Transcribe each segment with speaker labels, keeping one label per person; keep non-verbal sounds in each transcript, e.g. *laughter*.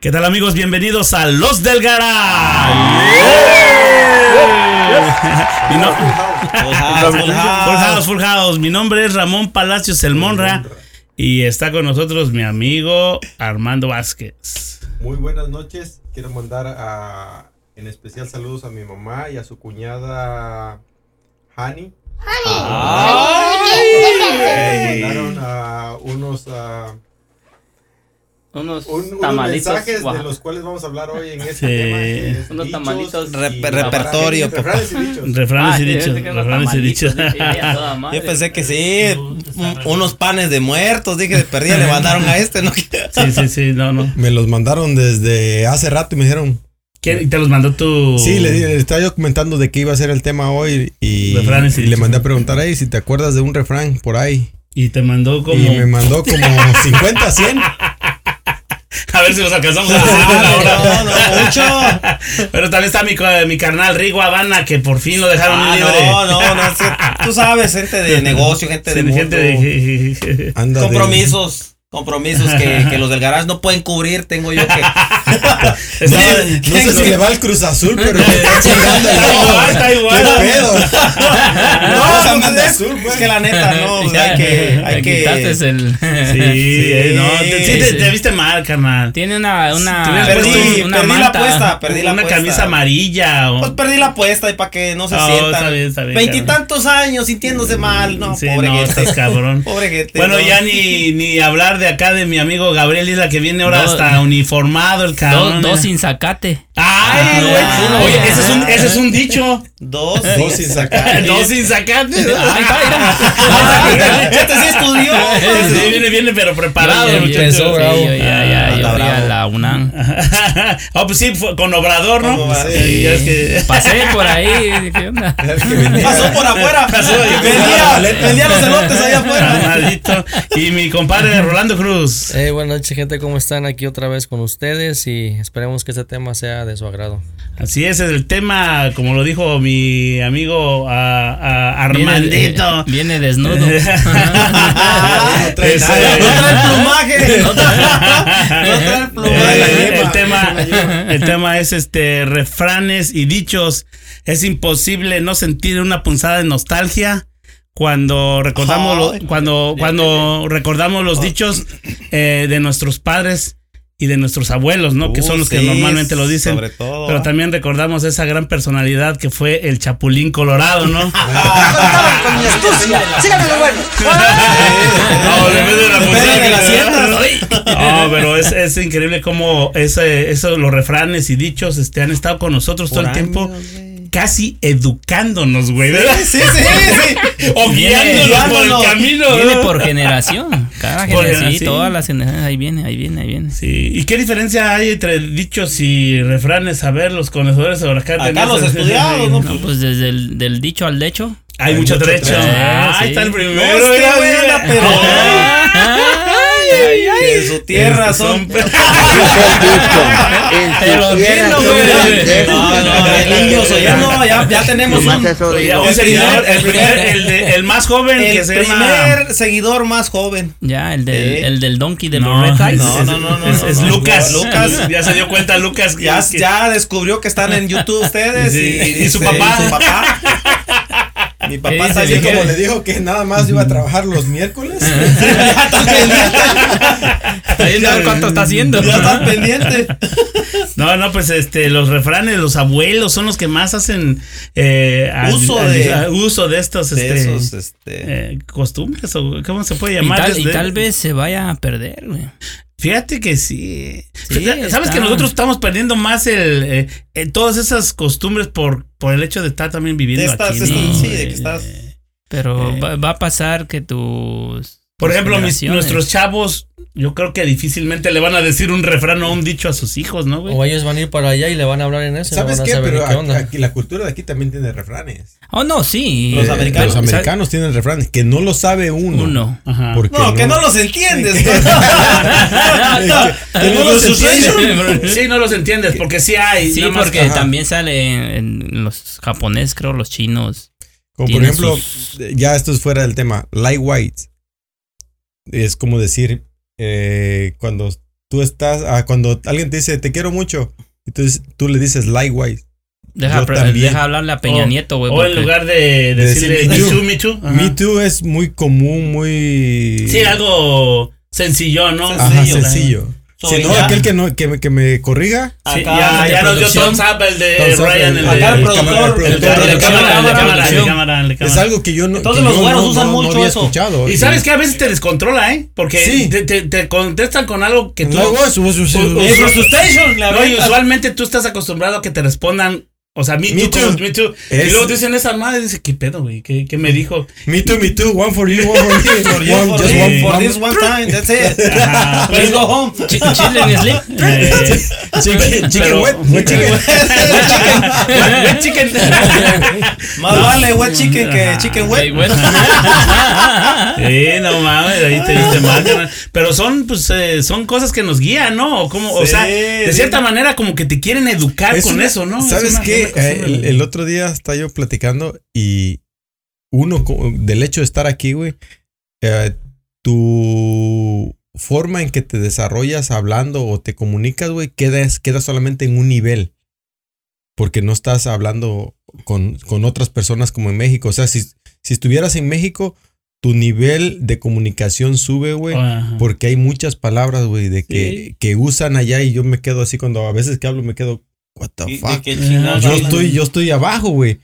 Speaker 1: ¿Qué tal amigos? Bienvenidos a Los del Garage. *laughs* Mi no- *laughs* Full House, Full House. Mi nombre es Ramón Palacios El Monra y está con nosotros mi amigo Armando Vázquez.
Speaker 2: Muy buenas noches. Quiero mandar a, en especial saludos a mi mamá y a su cuñada Hani. Me mandaron a unos, ah,
Speaker 3: Unos
Speaker 2: un- unos
Speaker 3: tamalitos.
Speaker 2: mensajes
Speaker 3: guau.
Speaker 2: de los cuales vamos a hablar hoy en este
Speaker 1: Sí.
Speaker 2: tema. es
Speaker 3: Unos
Speaker 2: dichos
Speaker 3: tamalitos.
Speaker 2: y
Speaker 4: Rep- repertorio,
Speaker 2: refranes y dichos.
Speaker 1: Refranes
Speaker 3: Ah,
Speaker 1: y
Speaker 3: yo
Speaker 1: dichos.
Speaker 3: pensé que unos
Speaker 1: Refranes y dichos. *laughs*
Speaker 4: Yo pensé que sí, un- unos panes de muertos, dije, de perdida le mandaron a este, ¿no? *laughs*
Speaker 1: Sí, sí, sí, no, no.
Speaker 2: Me los mandaron desde hace rato y me dijeron.
Speaker 1: ¿Quién- y te los mandó tu.
Speaker 2: Sí, le, le estaba yo comentando de qué iba a ser el tema hoy y,
Speaker 1: Refranes y
Speaker 2: y le mandé a preguntar ahí si te acuerdas de un refrán por ahí.
Speaker 1: Y te mandó como.
Speaker 2: Y me mandó como *laughs* 50, 100. *laughs*
Speaker 1: A ver si los alcanzamos a decir en una hora.
Speaker 4: no, no, mucho. *laughs*
Speaker 1: Pero también está mi, mi carnal Rigo Habana, que por fin lo dejaron
Speaker 4: Ah,
Speaker 1: libre.
Speaker 4: no, no, no, es que *laughs* tú sabes, gente de negocio, gente de
Speaker 1: Sí, gente
Speaker 4: mundo,
Speaker 1: de-
Speaker 2: Anda de-
Speaker 4: compromisos, compromisos que, que los del garage no pueden cubrir, tengo yo que... *laughs*
Speaker 2: No sé si le va al Cruz Azul, pero me está *laughs* chingando el
Speaker 1: Está igual, está igual.
Speaker 2: ¿Qué pedo?
Speaker 4: No,
Speaker 2: Esa
Speaker 4: pues,
Speaker 2: manda
Speaker 4: es,
Speaker 2: azul, pues.
Speaker 4: es que la neta, no, pues, hay que, hay
Speaker 3: Le
Speaker 4: que...
Speaker 3: quitaste el.
Speaker 1: Sí, no, te, sí, te,
Speaker 3: sí.
Speaker 1: te viste mal, carnal.
Speaker 3: Tiene una. una
Speaker 4: Perdí,
Speaker 3: una
Speaker 4: perdí la apuesta, perdí la
Speaker 1: una
Speaker 4: apuesta.
Speaker 1: camisa amarilla. O...
Speaker 4: Pues perdí la apuesta y para que no se
Speaker 1: Oh,
Speaker 4: sientan.
Speaker 1: está bien, está bien,
Speaker 4: Veintitantos años sintiéndose mal, no,
Speaker 1: sí,
Speaker 4: pobre
Speaker 1: no,
Speaker 4: gente.
Speaker 1: estás cabrón. *laughs*
Speaker 4: Pobre gente.
Speaker 1: Bueno,
Speaker 4: no.
Speaker 1: ya ni, ni hablar de acá de mi amigo Gabriel Isla que viene ahora hasta uniformado el
Speaker 3: Dos,
Speaker 1: cabrón.
Speaker 3: dos sin zacate.
Speaker 1: Ay,
Speaker 4: Ah,
Speaker 1: güey.
Speaker 4: ah,
Speaker 1: Oye, ese es un, ese es un dicho.
Speaker 4: Dos.
Speaker 2: Dos sin sacar. *laughs*
Speaker 1: Dos sin sacate.
Speaker 4: Este sí estudió.
Speaker 1: Sí, viene, viene, pero preparado.
Speaker 3: Yo- yo-
Speaker 1: muchacho.
Speaker 3: yo- sí, yo ya, ya,
Speaker 4: Ah,
Speaker 3: yo. La UNAM.
Speaker 1: oh, pues sí, fue con Obrador, ¿no?
Speaker 4: Obrador.
Speaker 1: Sí, es que-
Speaker 3: Pasé por ahí. ¿Qué onda? *laughs*
Speaker 4: Pasó por afuera.
Speaker 1: Pasó,
Speaker 4: vendía, vendía los *laughs* elotes allá afuera.
Speaker 1: Maldito. Y mi compadre Rolando Cruz.
Speaker 5: Hey, buenas noches, gente. ¿Cómo están? Aquí otra vez con ustedes y esperemos que este tema sea de su agrado.
Speaker 1: Así es, el tema, como lo dijo mi amigo a, a Armandito.
Speaker 3: Viene, *laughs* viene desnudo.
Speaker 4: No trae. No plumaje. No trae, no trae
Speaker 1: Eh, el tema, el tema es este refranes y dichos. Es imposible no sentir una punzada de nostalgia cuando recordamos lo- cuando cuando recordamos los dichos eh, de nuestros padres y de nuestros abuelos, ¿no? que
Speaker 4: Uh,
Speaker 1: son los que
Speaker 4: sí,
Speaker 1: normalmente lo dicen.
Speaker 4: sobre todo,
Speaker 1: Pero también recordamos esa gran personalidad que fue el Chapulín Colorado, ¿no? *laughs*
Speaker 6: con mi astucia. Síganme lo bueno.
Speaker 1: No, depende de la
Speaker 4: de las
Speaker 1: pero es, es increíble cómo ese, eso, los refranes y dichos este, han estado con nosotros todo el tiempo,
Speaker 4: güey.
Speaker 1: Casi educándonos, güey.
Speaker 4: Sí, *laughs* sí, sí.
Speaker 1: O
Speaker 3: Viene-
Speaker 1: guiándonos por el camino.
Speaker 3: Viene por *laughs* generación. Cada
Speaker 1: Por
Speaker 3: generación. Sí, todas las generaciones. Ahí viene, ahí viene, ahí viene.
Speaker 1: Sí. ¿Y qué diferencia hay entre dichos y refranes? A ver, los conocedores de acá.
Speaker 4: Acá los estudiados, *laughs* ¿no?
Speaker 3: No, pues desde el del dicho al decho.
Speaker 1: Hay mucho
Speaker 2: mucho
Speaker 1: trecho.
Speaker 2: trecho.
Speaker 1: Ah, ahí
Speaker 3: Sí.
Speaker 1: está el primero.
Speaker 4: No, es que,
Speaker 1: mira,
Speaker 4: güey,
Speaker 1: mira.
Speaker 4: anda, pero-
Speaker 1: Ay, ay, ay.
Speaker 4: Que en su tierra
Speaker 1: Estos
Speaker 4: son. *laughs*
Speaker 3: Pero dilo, güey.
Speaker 4: No, no, el niño ya, ya tenemos un, el
Speaker 1: seguidor, *laughs* el, primer, el, de- el más joven que
Speaker 4: el
Speaker 1: se llama.
Speaker 4: primer seguidor más joven.
Speaker 3: Ya, el del, el del donkey de
Speaker 1: No,
Speaker 3: los Red Eyes.
Speaker 4: no, no, no, no,
Speaker 1: es,
Speaker 4: no,
Speaker 1: es
Speaker 4: no.
Speaker 1: Lucas.
Speaker 4: Lucas.
Speaker 1: Ya se dio cuenta Lucas. que-
Speaker 4: Ya,
Speaker 1: que-
Speaker 4: ya descubrió que están en YouTube ustedes
Speaker 1: Sí,
Speaker 4: y,
Speaker 1: y su
Speaker 4: dice,
Speaker 1: papá.
Speaker 4: su papá. Mi papá
Speaker 3: ¿Qué?
Speaker 2: Como le dijo que nada más iba a trabajar los miércoles.
Speaker 4: Ya está pendiente.
Speaker 3: Cuánto está haciendo.
Speaker 4: Ya está *laughs* pendiente.
Speaker 1: No, no, pues este, los refranes, los abuelos son los que más hacen eh,
Speaker 4: Uso de-
Speaker 1: uso de estos
Speaker 4: De
Speaker 1: este,
Speaker 4: esos, este.
Speaker 1: eh, costumbres o cómo se puede
Speaker 3: Y
Speaker 1: llamar.
Speaker 3: tal, y tal vez se vaya a perder, güey.
Speaker 1: Fíjate que sí.
Speaker 3: Sí,
Speaker 1: Sabes
Speaker 3: está.
Speaker 1: que nosotros estamos perdiendo más el, eh, eh, todas esas costumbres por, por el hecho de estar también viviendo
Speaker 4: De estas-
Speaker 1: aquí.
Speaker 4: estas-
Speaker 1: ¿no?
Speaker 4: sí, de que
Speaker 1: Eh,
Speaker 4: estás-
Speaker 3: Pero
Speaker 1: Eh.
Speaker 3: va, va a pasar que tus.
Speaker 1: Por ejemplo, mis- nuestros chavos, yo creo que difícilmente le van a decir un refrán o un dicho a sus hijos, ¿no, güey?
Speaker 5: O ellos van a ir para allá y le van a hablar en eso. y no
Speaker 2: ¿Sabes
Speaker 5: van a
Speaker 2: qué?
Speaker 5: saber
Speaker 2: Pero
Speaker 5: qué
Speaker 2: aquí,
Speaker 5: onda.
Speaker 2: aquí la cultura de aquí también tiene refranes.
Speaker 3: Oh, no, sí.
Speaker 4: Los
Speaker 2: Eh,
Speaker 4: americanos.
Speaker 2: Los americanos tienen refranes que no lo sabe uno.
Speaker 3: Uno.
Speaker 1: Ajá.
Speaker 2: Porque
Speaker 4: No, que no los entiendes.
Speaker 2: que no los entiendes.
Speaker 1: Sí, no los entiendes, porque sí hay.
Speaker 3: Sí, porque
Speaker 2: ajá.
Speaker 3: también sale en, los japoneses, creo, los chinos.
Speaker 2: Como por ejemplo,
Speaker 3: sus-
Speaker 2: ya esto es fuera del tema. Light white. Es como decir, eh, cuando tú estás, ah, cuando alguien te dice te quiero mucho, entonces tú le dices likewise.
Speaker 3: Deja,
Speaker 2: Yo
Speaker 3: pre-
Speaker 2: también.
Speaker 3: deja hablarle a Peña
Speaker 1: O-
Speaker 3: Nieto, güey.
Speaker 1: O en lugar de
Speaker 2: de
Speaker 1: decirle
Speaker 2: decir
Speaker 1: me
Speaker 2: too.
Speaker 1: too, me too. ajá.
Speaker 2: Me too es muy común, muy...
Speaker 1: Sí, algo sencillo, ¿no?
Speaker 2: Ajá,
Speaker 4: sencillo.
Speaker 2: sencillo.
Speaker 4: So,
Speaker 2: si no,
Speaker 4: ya-
Speaker 2: aquel que, no, que, me, que me corriga,
Speaker 1: Sí,
Speaker 4: Acá
Speaker 1: ya,
Speaker 4: de
Speaker 1: ya nos dio thumbs up el de
Speaker 2: up,
Speaker 1: Ryan, el,
Speaker 4: acá el
Speaker 1: el
Speaker 4: productor,
Speaker 2: cámara- el
Speaker 1: de- cámara, el de
Speaker 3: cámara,
Speaker 1: cámara, el de
Speaker 3: producción.
Speaker 1: cámara, el de
Speaker 2: es algo que yo no,
Speaker 4: Entonces los
Speaker 2: no-
Speaker 4: usan
Speaker 2: no- no
Speaker 4: mucho
Speaker 2: había
Speaker 4: eso.
Speaker 2: escuchado.
Speaker 1: Y sabes que a veces te descontrola, ¿eh? Porque
Speaker 2: Sí.
Speaker 1: te, te- te contestan con algo que tú...
Speaker 2: No, güey, su- su- su-
Speaker 4: frustration, la
Speaker 1: No, y
Speaker 4: verdad.
Speaker 1: usualmente tú estás acostumbrado a que te respondan, o sea, me,
Speaker 2: Me
Speaker 1: too, como
Speaker 2: too.
Speaker 1: me too. Y
Speaker 2: Es-
Speaker 1: luego te dicen esa madre, dice, ¿qué pedo, güey? ¿Qué, qué me dijo?
Speaker 2: Me too, me too, one for you, one for me. *laughs*
Speaker 4: For you,
Speaker 2: one,
Speaker 4: for
Speaker 2: just one,
Speaker 4: for this one time, that's it.
Speaker 1: Ajá,
Speaker 4: Let's
Speaker 1: pero-
Speaker 4: go home. *laughs*
Speaker 3: Chi- Chile en sleep.
Speaker 1: Eh,
Speaker 2: Chicken, chicken
Speaker 1: Pero-
Speaker 2: wet, wet chicken. *laughs*
Speaker 1: Wet chicken.
Speaker 4: Más vale wet chicken que chicken wet.
Speaker 1: Sí, no mames, ahí te diste mal, carnal. Pero son, pues, eh, son cosas que nos guían, ¿no? O, como, o
Speaker 2: Sí,
Speaker 1: sea, de
Speaker 2: sí.
Speaker 1: cierta manera como que te quieren educar
Speaker 2: Es
Speaker 1: con
Speaker 2: una-
Speaker 1: eso, ¿no? Es
Speaker 2: ¿Sabes qué? Eh, el, el otro día estaba yo platicando y uno, del hecho de estar aquí, güey, eh, tu forma en que te desarrollas hablando o te comunicas, güey, queda, queda solamente en un nivel. Porque no estás hablando con, con otras personas como en México. O sea, si, si estuvieras en México, tu nivel de comunicación sube, güey. Porque hay muchas palabras, güey, de que,
Speaker 1: Sí.
Speaker 2: que usan allá y yo me quedo así cuando a veces que hablo me quedo, what the fuck. Yo estoy, yo estoy abajo, güey.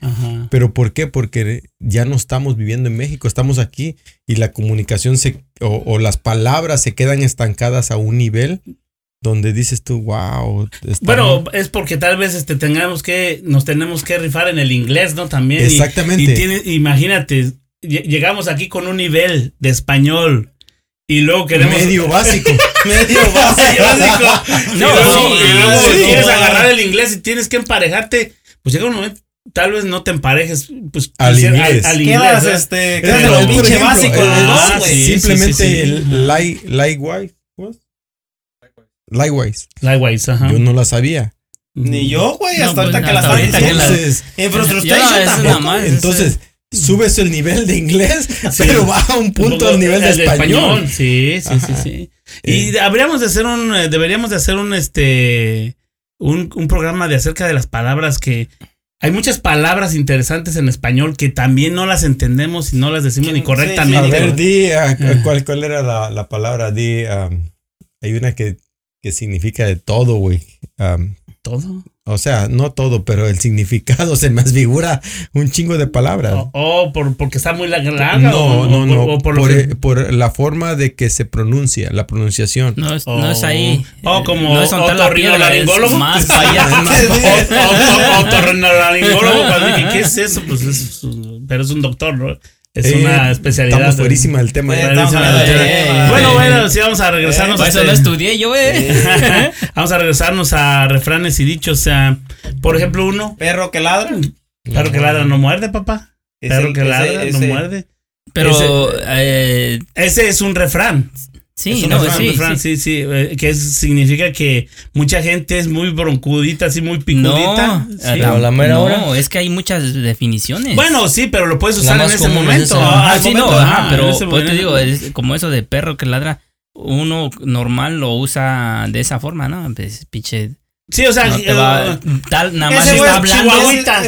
Speaker 2: Pero ¿por qué? Porque ya no estamos viviendo en México, estamos aquí y la comunicación se, o, o las palabras se quedan estancadas a un nivel donde dices tú, wow.
Speaker 1: Bueno, es porque tal vez este tengamos que, nos tenemos que rifar en el inglés, ¿no? También.
Speaker 2: Exactamente.
Speaker 1: Y, tiene, imagínate, lle- llegamos aquí con un nivel de español y luego queremos.
Speaker 2: medio básico. *laughs*
Speaker 4: Medio *laughs* básico.
Speaker 1: básico.
Speaker 3: No,
Speaker 1: y luego,
Speaker 3: sí,
Speaker 1: y luego
Speaker 4: sí.
Speaker 1: quieres agarrar el inglés y tienes que emparejarte. Pues llega un momento, tal vez no te emparejes pues,
Speaker 2: Al inglés.
Speaker 1: al inglés,
Speaker 4: Quedas,
Speaker 1: ¿verdad?
Speaker 4: este,
Speaker 2: Es
Speaker 4: quedas en
Speaker 1: Pero,
Speaker 4: el pinche
Speaker 2: ejemplo,
Speaker 4: básico,
Speaker 2: el-
Speaker 4: los
Speaker 1: ah,
Speaker 4: dos, güey.
Speaker 1: sí.
Speaker 2: Simplemente
Speaker 1: sí.
Speaker 2: el like, likewise. Likewise.
Speaker 1: Likewise, ajá.
Speaker 2: Yo no la sabía.
Speaker 4: Ni yo, güey,
Speaker 3: No,
Speaker 4: hasta
Speaker 3: pues,
Speaker 4: ahorita que la
Speaker 3: ahorita que la-
Speaker 2: Entonces,
Speaker 4: En frustration tampoco.
Speaker 3: más.
Speaker 2: entonces subes el nivel de inglés, *laughs* pero baja un punto al nivel de
Speaker 1: El
Speaker 2: español.
Speaker 1: Sí, sí, sí,
Speaker 2: Ajá.
Speaker 1: sí. Y habríamos de hacer un, eh, deberíamos de hacer un, este, un, un programa de acerca de las palabras que hay muchas palabras interesantes en español que también no las entendemos y no las decimos ni
Speaker 4: Sí,
Speaker 1: correctamente.
Speaker 2: A ver, di, ah. ¿cuál, cuál era la, la palabra? Di, um, hay una que, que significa de todo, güey. Um,
Speaker 1: Todo.
Speaker 2: O sea, no todo, pero el significado *laughs* se me figura un chingo de palabras.
Speaker 1: O, o por, porque está muy larga.
Speaker 2: no,
Speaker 1: o,
Speaker 2: no,
Speaker 1: o-
Speaker 2: no.
Speaker 1: o
Speaker 2: por,
Speaker 1: por, lo que-
Speaker 2: por la forma de que se pronuncia, la pronunciación.
Speaker 3: No es, no es ahí.
Speaker 1: Oh, como
Speaker 3: no es
Speaker 1: otorrinolaringólogo.
Speaker 3: es más para allá. *laughs*
Speaker 1: O- o- Otorrinolaringólogo, ¿qué es eso? Pues es, pero es un doctor, ¿no? Es
Speaker 2: Eh,
Speaker 1: una especialidad.
Speaker 2: Estamos fuerísima del tema.
Speaker 4: Eh,
Speaker 2: ¿eh?
Speaker 4: estamos
Speaker 1: Buenísima.
Speaker 3: Eh,
Speaker 1: Bueno, bueno, sí, vamos a regresarnos.
Speaker 3: Por eso
Speaker 1: a
Speaker 3: no estudié yo, eh. *laughs*
Speaker 1: Vamos a regresarnos a refranes y dichos. O sea, por ejemplo, uno,
Speaker 4: Perro que ladra.
Speaker 1: perro que ladra no muerde, papá.
Speaker 4: Ese-
Speaker 1: Perro que
Speaker 4: ese-
Speaker 1: ladra no
Speaker 4: ese-
Speaker 1: muerde.
Speaker 3: Pero, eh,
Speaker 1: Ese es un refrán.
Speaker 3: Sí,
Speaker 1: Es
Speaker 3: no, sí, sí.
Speaker 1: sí, sí, eh, que es- significa que mucha gente es muy broncudita, así muy picudita.
Speaker 3: No,
Speaker 1: sí.
Speaker 5: la mera
Speaker 3: no,
Speaker 5: hora.
Speaker 3: es que hay muchas definiciones.
Speaker 1: Bueno, sí, pero lo puedes usar en
Speaker 5: más
Speaker 1: ese momento. Ah,
Speaker 3: Ah, sí, no, pero pues te digo, es como eso de perro que ladra, uno normal lo usa de esa forma, ¿no? Pues pinche,
Speaker 1: Sí, o sea,
Speaker 3: no te va,
Speaker 1: eh,
Speaker 3: tal, nada más está
Speaker 4: es
Speaker 3: hablando,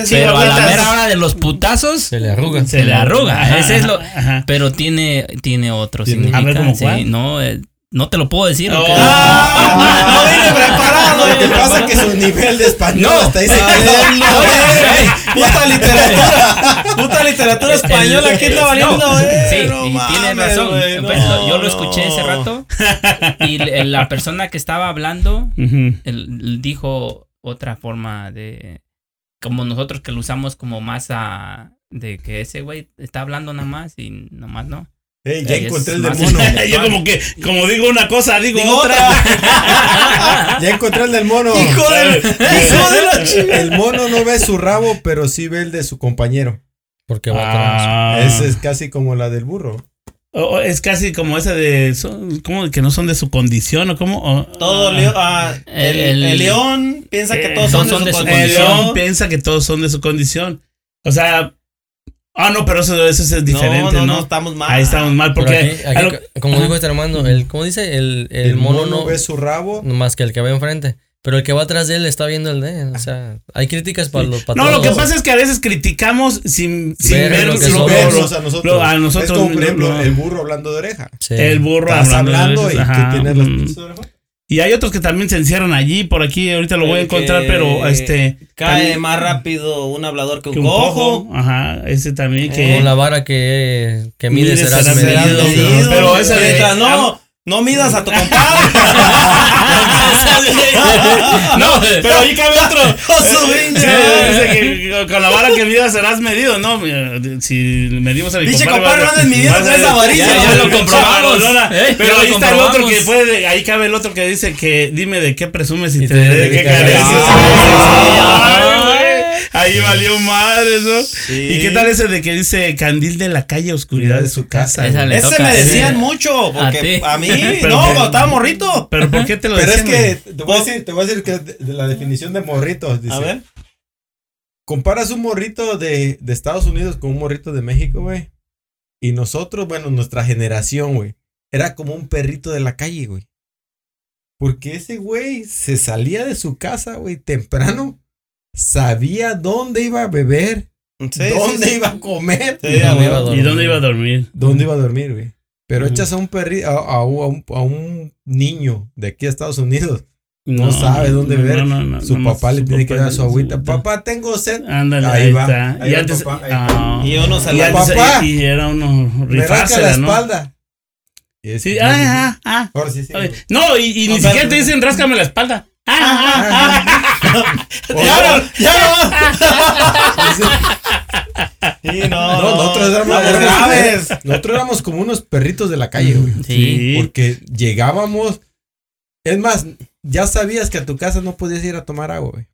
Speaker 3: pero a la mera hora de los putazos
Speaker 5: Se le arruga.
Speaker 3: se le arruga,
Speaker 1: Ajá,
Speaker 3: ese es lo,
Speaker 1: ajá.
Speaker 3: pero tiene, tiene otro
Speaker 2: Tiene-
Speaker 3: significado,
Speaker 1: A ver, ¿cómo
Speaker 3: sí,
Speaker 1: cuál?
Speaker 3: no, eh, no te lo puedo decir. Porque-
Speaker 4: Ah, *laughs* no vine preparado.
Speaker 2: Lo que pasa es que su nivel de español
Speaker 3: No.
Speaker 2: hasta
Speaker 4: Ah, no, Puta literatura. Puta literatura española. ¿Qué está valiendo,
Speaker 3: No,
Speaker 4: güey?
Speaker 3: Sí,
Speaker 4: No
Speaker 3: tienes razón. Pues,
Speaker 4: no,
Speaker 3: yo lo escuché ese
Speaker 4: no.
Speaker 3: rato *laughs* y la persona que estaba hablando
Speaker 1: Ujú.
Speaker 3: él- él dijo otra forma de como nosotros que lo usamos como más a de que ese güey está hablando nada más y nomás no.
Speaker 2: Ya
Speaker 3: Es
Speaker 2: encontré el del mono. *laughs*
Speaker 1: Yo como que, como digo una cosa, digo,
Speaker 4: Digo
Speaker 1: otra. *laughs*
Speaker 2: Ya encontré el del mono.
Speaker 4: Hijo de, *laughs* hijo de la chingada.
Speaker 2: El mono no ve su rabo, pero sí ve el de su compañero.
Speaker 5: Porque va.
Speaker 1: Ah.
Speaker 2: Ese es casi como la del burro.
Speaker 1: O- es casi como esa de, son, como que no son de su condición o como. o-
Speaker 4: Todo león, ah, el,
Speaker 3: El-
Speaker 4: el león piensa que
Speaker 1: Eh,
Speaker 4: todos
Speaker 3: todos
Speaker 4: son,
Speaker 3: son
Speaker 4: de su
Speaker 3: de su
Speaker 1: El
Speaker 4: condición.
Speaker 1: león piensa que todos son de su condición. O sea, Ah, no, pero eso, eso es diferente, ¿no?
Speaker 4: no, no, estamos mal.
Speaker 1: Ahí estamos mal, porque.
Speaker 5: aquí- aquí,
Speaker 1: a lo-
Speaker 5: como dijo este hermano, el, ¿cómo dice? El, el,
Speaker 2: El
Speaker 5: mono,
Speaker 2: mono
Speaker 5: no
Speaker 2: ve su rabo.
Speaker 5: no más que el que va enfrente. Pero el que va atrás de él está viendo el de él. O sea, hay críticas para los para
Speaker 1: no, lo que pasa es que a veces criticamos sin, sin
Speaker 5: Ver
Speaker 1: ver,
Speaker 5: lo
Speaker 1: lo,
Speaker 5: que
Speaker 1: lo-
Speaker 5: somos.
Speaker 1: lo-
Speaker 2: Vernos a nosotros.
Speaker 1: lo- a nosotros
Speaker 2: Es como, por
Speaker 1: lo-
Speaker 2: ejemplo,
Speaker 1: lo-
Speaker 2: el burro hablando de oreja.
Speaker 5: Sí.
Speaker 1: el burro
Speaker 2: Estás
Speaker 1: hablando,
Speaker 2: hablando
Speaker 1: de
Speaker 2: y
Speaker 1: ajá,
Speaker 2: tienes las
Speaker 1: mm.
Speaker 2: pinches orejas.
Speaker 1: Y hay otros que también se encierran allí, por aquí, ahorita lo voy a encontrar, pero este.
Speaker 4: Cae
Speaker 1: también-
Speaker 4: más rápido un hablador que un,
Speaker 1: que un
Speaker 4: cojo.
Speaker 1: cojo. Ajá, ese también que.
Speaker 5: Con la vara que, que mide
Speaker 1: Mide
Speaker 5: medido.
Speaker 1: medido.
Speaker 4: Medido.
Speaker 1: Pero esa de-
Speaker 4: no, no midas a tu compadre. *laughs* *laughs*
Speaker 1: no, pero ahí cabe otro. *laughs*
Speaker 4: Con
Speaker 1: la vara que midas serás medido, ¿no? Si medimos a mi
Speaker 4: Dice,
Speaker 1: compadre.
Speaker 4: compadre, no midiendo
Speaker 1: vas
Speaker 4: con
Speaker 1: a-
Speaker 4: esa varilla.
Speaker 1: Ya, lo comprobamos. Pero ahí está el otro que puede, ahí cabe el otro que dice que dime de qué presumes y, te de qué
Speaker 5: qué
Speaker 1: careces. Ahí valió madre, ¿no?
Speaker 4: Sí.
Speaker 1: ¿Y qué tal ese de que dice candil de la calle, oscuridad de su casa?
Speaker 3: Esa le
Speaker 4: Ese
Speaker 3: toca.
Speaker 4: me decían
Speaker 3: Sí.
Speaker 4: mucho, porque
Speaker 3: A
Speaker 4: mí, *laughs*
Speaker 1: Pero
Speaker 4: no,
Speaker 1: que-
Speaker 4: cuando estaba morrito.
Speaker 1: Pero ¿por qué te lo
Speaker 2: Pero es
Speaker 1: decían?
Speaker 2: que
Speaker 1: güey?
Speaker 2: te voy a decir, te voy a decir que de, de la definición de morritos. Dice,
Speaker 4: A ver.
Speaker 2: Comparas un morrito de, de Estados Unidos con un morrito de México, güey. Y nosotros, bueno, nuestra generación, güey, era como un perrito de la calle, güey. Porque ese güey se salía de su casa, güey, temprano. Sabía dónde iba a beber,
Speaker 4: Sí,
Speaker 2: dónde
Speaker 4: sí, sí.
Speaker 2: iba a comer,
Speaker 4: Sí,
Speaker 5: ¿Y dónde iba a
Speaker 1: ¿Y
Speaker 5: dormir?
Speaker 1: dónde iba a dormir?
Speaker 2: dónde iba a dormir, güey. Pero echas a un perrito, a, a un- a un, a un niño de aquí a Estados Unidos. No sabe dónde beber. Su
Speaker 1: nomás
Speaker 2: papá le
Speaker 1: su
Speaker 2: tiene que
Speaker 1: papá
Speaker 2: dar su agüita. Papá, tengo sed.
Speaker 1: Ándale,
Speaker 2: Ahí
Speaker 1: ahí,
Speaker 2: va,
Speaker 1: está.
Speaker 2: ahí
Speaker 1: y
Speaker 2: va
Speaker 1: antes,
Speaker 2: papá, ahí
Speaker 1: ah,
Speaker 4: Y uno
Speaker 1: y
Speaker 4: la
Speaker 1: antes-
Speaker 2: Papá.
Speaker 1: y era uno
Speaker 2: la
Speaker 1: rifársela, ¿no?
Speaker 2: espalda. Y es-
Speaker 1: Sí, ah, ah, ah.
Speaker 2: Ahora sí, sí.
Speaker 1: No, y, y
Speaker 4: No,
Speaker 1: ni siquiera te dicen ráscame la espalda.
Speaker 4: ¡Ya no! ¡Ya no! Sí, no,
Speaker 2: No, nosotros éramos,
Speaker 4: no,
Speaker 2: éramos-
Speaker 4: graves.
Speaker 2: nosotros éramos como unos perritos de la calle, güey.
Speaker 3: Sí.
Speaker 2: Porque llegábamos. Es más, ya sabías que a tu casa no podías ir a tomar agua, güey.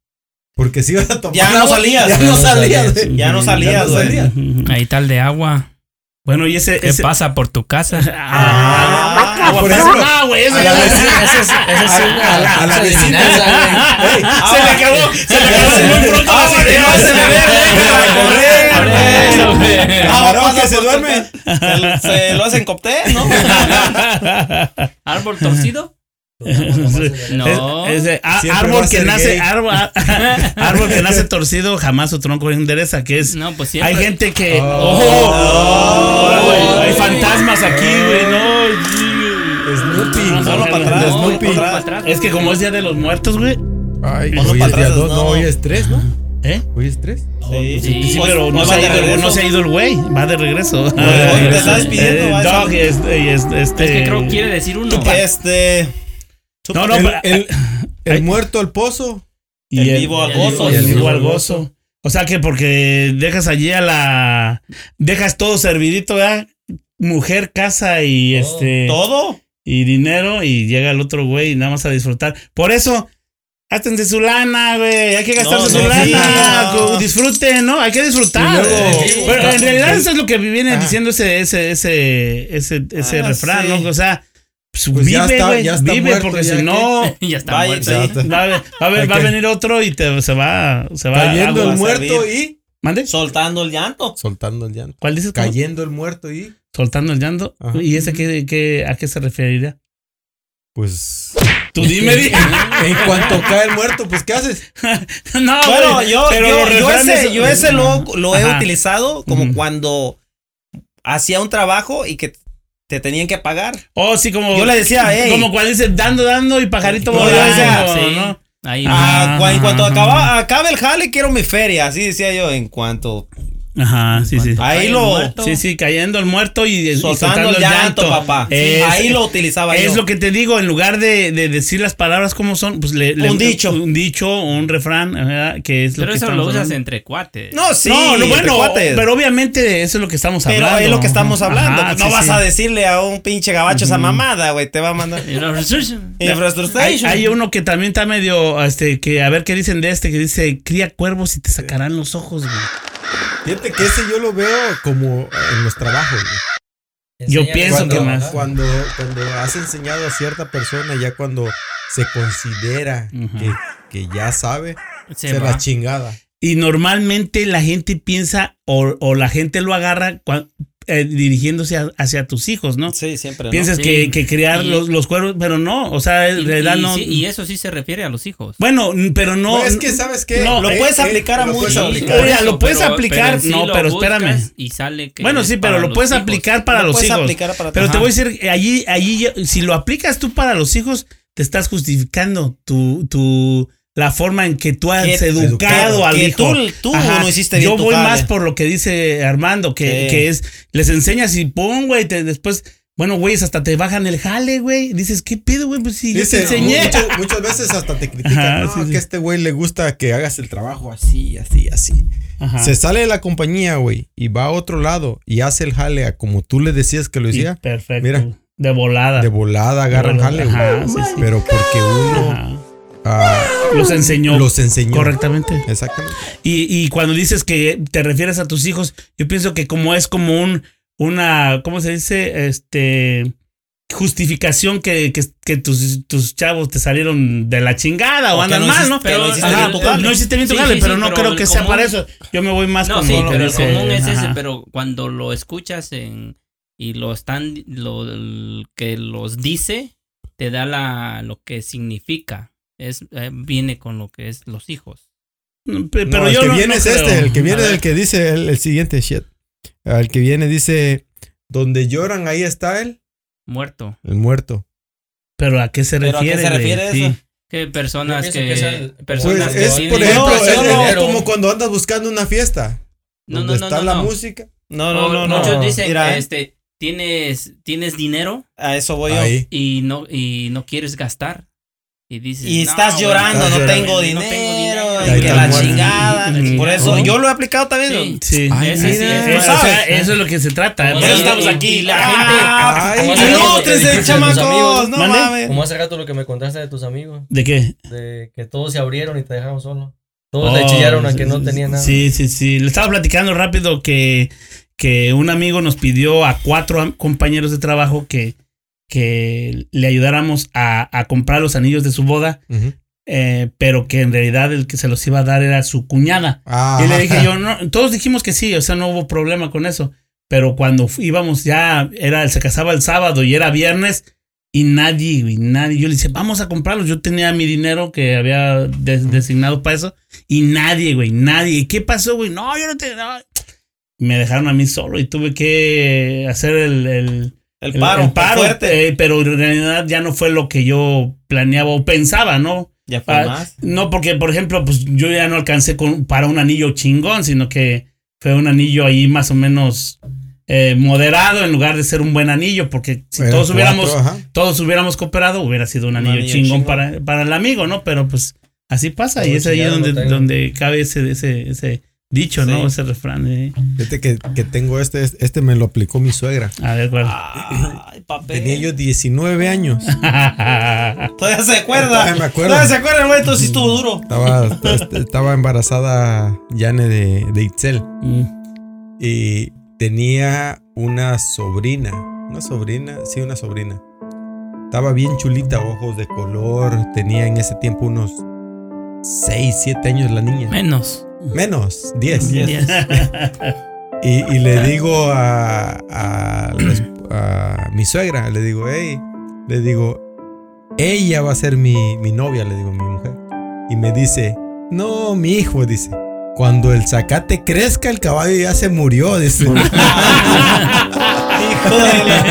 Speaker 2: Porque si ibas a tomar
Speaker 4: Ya no
Speaker 2: agua,
Speaker 4: salías.
Speaker 2: Ya no salías.
Speaker 4: Ya no salías,
Speaker 2: no
Speaker 4: güey.
Speaker 3: Ahí el de agua.
Speaker 1: Bueno, y ese.
Speaker 3: ¿Qué
Speaker 1: ese
Speaker 3: pasa por tu casa? *laughs*
Speaker 1: Ah,
Speaker 4: Ah,
Speaker 2: por ejemplo,
Speaker 1: no, güey, eso
Speaker 2: a la a vecina.
Speaker 1: Se le acabó, se le acabó muy pronto.
Speaker 4: Ah, sí, que no se le ve,
Speaker 3: Por
Speaker 4: correr. Ah,
Speaker 2: Camarón que se
Speaker 4: por
Speaker 2: duerme.
Speaker 4: Se, se lo hacen cóctel, ¿no? *laughs*
Speaker 3: ¿Árbol torcido? *laughs* No.
Speaker 1: Es- ese, a-
Speaker 2: Siempre va
Speaker 1: árbol que nace,
Speaker 2: gay.
Speaker 1: árbol, *laughs* árbol que nace torcido, jamás su tronco endereza, que es
Speaker 3: No, pues.
Speaker 1: Hay gente que.
Speaker 2: Oh.
Speaker 1: ¡Oh!
Speaker 4: Oh.
Speaker 1: Hay fantasmas aquí, güey, no.
Speaker 2: Snoopy.
Speaker 1: No,
Speaker 4: Solo para atrás.
Speaker 3: No,
Speaker 2: Snoopy.
Speaker 1: Es que como es día de los muertos, güey.
Speaker 2: Ay, hoy
Speaker 4: para
Speaker 2: es día
Speaker 4: atrás,
Speaker 2: dos, no,
Speaker 4: no.
Speaker 2: hoy es tres, ¿no?
Speaker 1: ¿Eh?
Speaker 2: Hoy es tres.
Speaker 4: Sí,
Speaker 3: Sí,
Speaker 1: Sí,
Speaker 4: Pues,
Speaker 1: pero no
Speaker 4: pues
Speaker 1: se, ido, no se ha ido el güey, va de regreso. *laughs*
Speaker 4: Te está despidiendo,
Speaker 1: Eh,
Speaker 4: va,
Speaker 1: Dog y
Speaker 4: eso.
Speaker 1: este, y este, este-
Speaker 3: Es que creo que quiere decir uno.
Speaker 4: Este.
Speaker 1: No, no,
Speaker 2: el,
Speaker 1: pero-
Speaker 2: el- el
Speaker 1: Ay.
Speaker 2: muerto al pozo.
Speaker 1: y
Speaker 4: el vivo al gozo.
Speaker 1: Y el
Speaker 2: el
Speaker 1: vivo al gozo. O sea que porque dejas allí a la. Dejas todo servidito, ¿verdad? Mujer, casa y este.
Speaker 4: Todo.
Speaker 1: y dinero y llega el otro güey y nada más a disfrutar. Por eso, hástense su lana, güey. Hay que gastarse
Speaker 4: No,
Speaker 1: su
Speaker 4: no,
Speaker 1: lana.
Speaker 4: no.
Speaker 1: Disfruten, ¿no? Hay que disfrutar. Pero en realidad eso es lo que viene
Speaker 2: Ah.
Speaker 1: diciendo ese, ese, ese, ese, ese
Speaker 4: Ah,
Speaker 1: refrán,
Speaker 4: sí.
Speaker 1: ¿no? O sea, pues,
Speaker 2: Pues ya
Speaker 1: vive,
Speaker 2: está-
Speaker 1: güey.
Speaker 2: ya está
Speaker 1: Vive,
Speaker 2: muerto,
Speaker 1: porque
Speaker 2: ya
Speaker 1: si no. *laughs*
Speaker 3: ya está
Speaker 4: Vaya,
Speaker 3: muerto.
Speaker 4: sí.
Speaker 1: Va a, ver- va *laughs* venir otro y te, se va, se va
Speaker 2: Cayendo
Speaker 1: agua.
Speaker 2: el muerto y.
Speaker 1: ¿Mande?
Speaker 4: Soltando el llanto.
Speaker 2: Soltando el llanto.
Speaker 1: ¿Cuál dices? ¿Cómo?
Speaker 2: Cayendo el muerto y.
Speaker 1: Soltando el llanto.
Speaker 2: Ajá.
Speaker 1: ¿Y ese qué, qué, a qué se referiría?
Speaker 2: Pues.
Speaker 1: Tú dime, *laughs* di.
Speaker 2: En cuanto cae el muerto, pues ¿qué haces?
Speaker 1: no,
Speaker 4: Bueno, yo,
Speaker 1: pero
Speaker 4: yo, yo ese, yo ese lo, lo he
Speaker 1: Ajá.
Speaker 4: utilizado como cuando hacía un trabajo y que te tenían que pagar.
Speaker 1: Oh, sí, como.
Speaker 4: Yo le decía, hey.
Speaker 1: Como cuando dice dando, dando y pajarito
Speaker 4: No,
Speaker 1: volando,
Speaker 4: yo decía,
Speaker 3: sí.
Speaker 1: ¿no?
Speaker 3: Ahí.
Speaker 4: Ah, en cuanto
Speaker 1: ajá.
Speaker 4: acaba, acabe el jale, quiero mi feria. Así decía yo, en cuanto.
Speaker 1: Ajá, sí, sí.
Speaker 4: Ahí lo.
Speaker 1: Sí, sí, cayendo el muerto y, y
Speaker 4: Soltando el llanto, papá.
Speaker 1: Es,
Speaker 4: Ahí lo utilizaba yo.
Speaker 1: es lo que te digo, en lugar de, de decir las palabras como son, pues le, le-
Speaker 4: Un dicho.
Speaker 1: Un dicho, un refrán, ¿verdad? que es lo
Speaker 3: Pero
Speaker 1: que
Speaker 3: eso lo usas
Speaker 1: hablando.
Speaker 3: entre cuates.
Speaker 4: No, sí.
Speaker 1: no, no,
Speaker 4: entre
Speaker 1: bueno,
Speaker 4: cuates.
Speaker 1: pero obviamente eso es lo que estamos
Speaker 4: Pero
Speaker 1: hablando.
Speaker 4: es lo que estamos hablando.
Speaker 1: Ajá,
Speaker 4: no
Speaker 1: sí,
Speaker 4: vas
Speaker 1: sí.
Speaker 4: a decirle a un pinche gabacho esa mamada, güey. Te va a mandar. *laughs*
Speaker 1: Hay, hay uno que también está medio, este, que a ver qué dicen de este, que dice, cría cuervos y te sacarán los ojos, güey.
Speaker 2: Fíjate que ese yo lo veo como en los trabajos. güey.
Speaker 1: Yo pienso
Speaker 2: Cuando,
Speaker 1: que más.
Speaker 2: cuando, cuando has enseñado a cierta persona, ya cuando se considera que, que ya sabe,
Speaker 3: Se
Speaker 2: se
Speaker 3: va.
Speaker 2: la chingada.
Speaker 1: Y normalmente la gente piensa o, o la gente lo agarra cua- eh, dirigiéndose a- hacia tus hijos, ¿no?
Speaker 4: Sí, siempre. ¿no?
Speaker 1: Piensas
Speaker 3: Sí.
Speaker 1: que, que criar
Speaker 3: Y-
Speaker 1: los, los cuervos, pero no, o sea, en realidad
Speaker 3: y
Speaker 1: no.
Speaker 3: sí- y eso sí se refiere a los hijos.
Speaker 1: Bueno, pero no.
Speaker 2: No, es que, ¿sabes qué?
Speaker 1: no,
Speaker 4: lo
Speaker 2: Eh,
Speaker 4: puedes
Speaker 2: eh,
Speaker 4: aplicar a
Speaker 2: lo puedes
Speaker 4: muchos.
Speaker 2: aplicar.
Speaker 1: Oiga, lo puedes aplicar, no, pero espérame.
Speaker 3: Y sale que
Speaker 1: Bueno, sí, pero lo puedes
Speaker 3: hijos.
Speaker 1: aplicar para
Speaker 4: Lo
Speaker 1: los
Speaker 4: puedes
Speaker 1: hijos.
Speaker 4: aplicar para-
Speaker 1: pero te voy a decir, allí, allí, si lo aplicas tú para los hijos, te estás justificando tu, tu, la forma en que tú has
Speaker 4: Que-
Speaker 1: educado al
Speaker 4: que
Speaker 1: hijo.
Speaker 4: tú- tú no hiciste bien
Speaker 1: Yo voy más por lo que dice Armando, que, que es, les enseñas y pum, güey, después, bueno, güeyes, hasta te bajan el jale, güey. Dices, ¿qué pedo, güey? Pues si yo te
Speaker 2: Dice,
Speaker 1: enseñé.
Speaker 2: mucho- *laughs* muchas veces hasta te critican.
Speaker 1: Ajá,
Speaker 2: no,
Speaker 1: sí, sí.
Speaker 2: que a este güey le gusta que hagas el trabajo así, así, así.
Speaker 1: Ajá.
Speaker 2: Se sale de la compañía, güey, y va a otro lado y hace el jale a como tú le decías que lo
Speaker 1: Sí,
Speaker 2: hiciera.
Speaker 1: perfecto.
Speaker 2: Mira.
Speaker 1: de volada.
Speaker 2: De volada agarran jale, güey.
Speaker 1: Sí.
Speaker 2: Pero porque uno
Speaker 1: Los enseñó.
Speaker 2: los enseñó.
Speaker 1: Correctamente.
Speaker 2: Exactamente.
Speaker 1: Y, y cuando dices que te refieres a tus hijos, yo pienso que como es como un, una, ¿cómo se dice? Este, justificación que, que, que tus, tus chavos te salieron de la chingada o, andan
Speaker 4: no
Speaker 1: mal, ¿no?
Speaker 4: que no hiciste
Speaker 1: Ajá,
Speaker 4: bien tu jale.
Speaker 1: no hiciste bien tu
Speaker 3: Sí, sí,
Speaker 1: pero
Speaker 3: sí,
Speaker 1: no
Speaker 3: pero
Speaker 1: creo que sea para eso. Yo me voy más
Speaker 3: No,
Speaker 1: como
Speaker 3: sí,
Speaker 1: lo
Speaker 3: pero el
Speaker 1: dice,
Speaker 3: común es ese, pero cuando lo escuchas en, y lo están, lo que los dice, te da la, lo que significa. Es, eh, viene con lo que es los hijos.
Speaker 1: Pe- Pero
Speaker 2: no,
Speaker 1: yo
Speaker 2: el que
Speaker 1: no-
Speaker 2: viene
Speaker 1: no
Speaker 2: es
Speaker 1: creo.
Speaker 2: este, el que viene del que dice el, el siguiente shit. El que viene dice, donde lloran, ahí está él,
Speaker 3: Muerto.
Speaker 2: el muerto.
Speaker 1: Pero ¿a qué se
Speaker 4: ¿Pero a qué
Speaker 1: refiere?
Speaker 4: se refiere
Speaker 1: Sí.
Speaker 4: eso?
Speaker 3: Que personas
Speaker 5: Yo
Speaker 3: que,
Speaker 5: el-
Speaker 2: Pues
Speaker 3: personas que
Speaker 2: es, por ejemplo,
Speaker 4: No,
Speaker 2: es,
Speaker 4: yo no.
Speaker 2: es como cuando andas buscando una fiesta.
Speaker 3: No,
Speaker 2: donde
Speaker 3: no, no,
Speaker 2: está
Speaker 3: no,
Speaker 2: la
Speaker 3: no.
Speaker 2: música.
Speaker 4: No, no, no, no.
Speaker 3: Muchos dicen,
Speaker 4: Mira,
Speaker 3: este, tienes, tienes dinero
Speaker 4: a eso voy yo.
Speaker 2: Ahí.
Speaker 3: y no, y no quieres gastar. Y dices,
Speaker 4: Y estás llorando,
Speaker 2: Estás
Speaker 4: no
Speaker 2: llorando.
Speaker 4: tengo
Speaker 3: no
Speaker 4: dinero,
Speaker 3: tengo dinero.
Speaker 4: y que la chingada. Por eso, yo lo he aplicado también.
Speaker 3: Sí.
Speaker 1: Sí.
Speaker 2: Ay,
Speaker 3: Ese sí
Speaker 2: mira.
Speaker 3: es.
Speaker 1: O
Speaker 4: ¿sabes?
Speaker 1: sea, eso es lo que se trata.
Speaker 3: Por eso
Speaker 1: eso estamos aquí.
Speaker 3: la
Speaker 4: Ah,
Speaker 5: dijiste de tus
Speaker 4: chamacos, no mames.
Speaker 5: Como hace rato lo que me contaste de tus amigos,
Speaker 1: ¿De qué?
Speaker 5: de que todos se abrieron y te dejaron solo. Todos le
Speaker 1: Oh,
Speaker 5: chillaron a que no tenía nada.
Speaker 1: Sí, sí, sí. Le estaba platicando rápido que, que un amigo nos pidió a cuatro compañeros de trabajo que, que le ayudáramos a, a comprar los anillos de su boda, eh, pero que en realidad el que se los iba a dar era su cuñada.
Speaker 2: Ah,
Speaker 1: Y le dije yo, no, todos dijimos que sí, o sea, no hubo problema con eso. Pero cuando íbamos ya, era, se casaba el sábado y era viernes y nadie, güey, nadie. Yo le dije, vamos a comprarlos. Yo tenía mi dinero que había des- designado para eso y nadie, güey, nadie. ¿Y qué pasó, güey? No, yo no te. no. Me dejaron a mí solo y tuve que hacer el, el,
Speaker 4: El paro,
Speaker 1: el paro,
Speaker 4: fuerte.
Speaker 1: eh, pero en realidad ya no fue lo que yo planeaba o pensaba, ¿no?
Speaker 4: Ya fue
Speaker 1: Ah,
Speaker 4: más.
Speaker 1: No, porque, por ejemplo, pues yo ya no alcancé con, para un anillo chingón, sino que fue un anillo ahí más o menos eh, moderado en lugar de ser un buen anillo, porque si todos hubiéramos,
Speaker 2: ajá.
Speaker 1: todos hubiéramos cooperado, hubiera sido un anillo,
Speaker 4: anillo
Speaker 1: chingón,
Speaker 4: chingón.
Speaker 1: Para, para el amigo, ¿no? Pero pues así pasa y es ahí donde, donde cabe ese, ese, ese dicho, ¿no? Ese refrán. eh.
Speaker 2: Fíjate que, que tengo este, este me lo aplicó mi suegra.
Speaker 1: A ver, ¿cuál?
Speaker 4: Ay, papel.
Speaker 2: Tenía yo 19 años. *laughs*
Speaker 4: Todavía se acuerda.
Speaker 2: Todavía me acuerdo.
Speaker 4: Todavía se acuerda, güey. Entonces sí estuvo duro.
Speaker 2: Estaba, estaba embarazada Yane de, de Itzel.
Speaker 1: Mm.
Speaker 2: Y tenía una sobrina. Una sobrina, sí, una sobrina. Estaba bien chulita, ojos de color. Tenía en ese tiempo unos 6, 7 años la niña.
Speaker 3: Menos.
Speaker 2: Menos, 10.
Speaker 1: Yes. *laughs*
Speaker 2: Y, y le digo a, a, mi suegra, le digo, hey, le digo, ella va a ser mi, mi novia, le digo, mi mujer. Y me dice, no, mi hijo, dice, cuando el zacate crezca, el caballo ya se murió, dice. *laughs*
Speaker 4: Hijo de la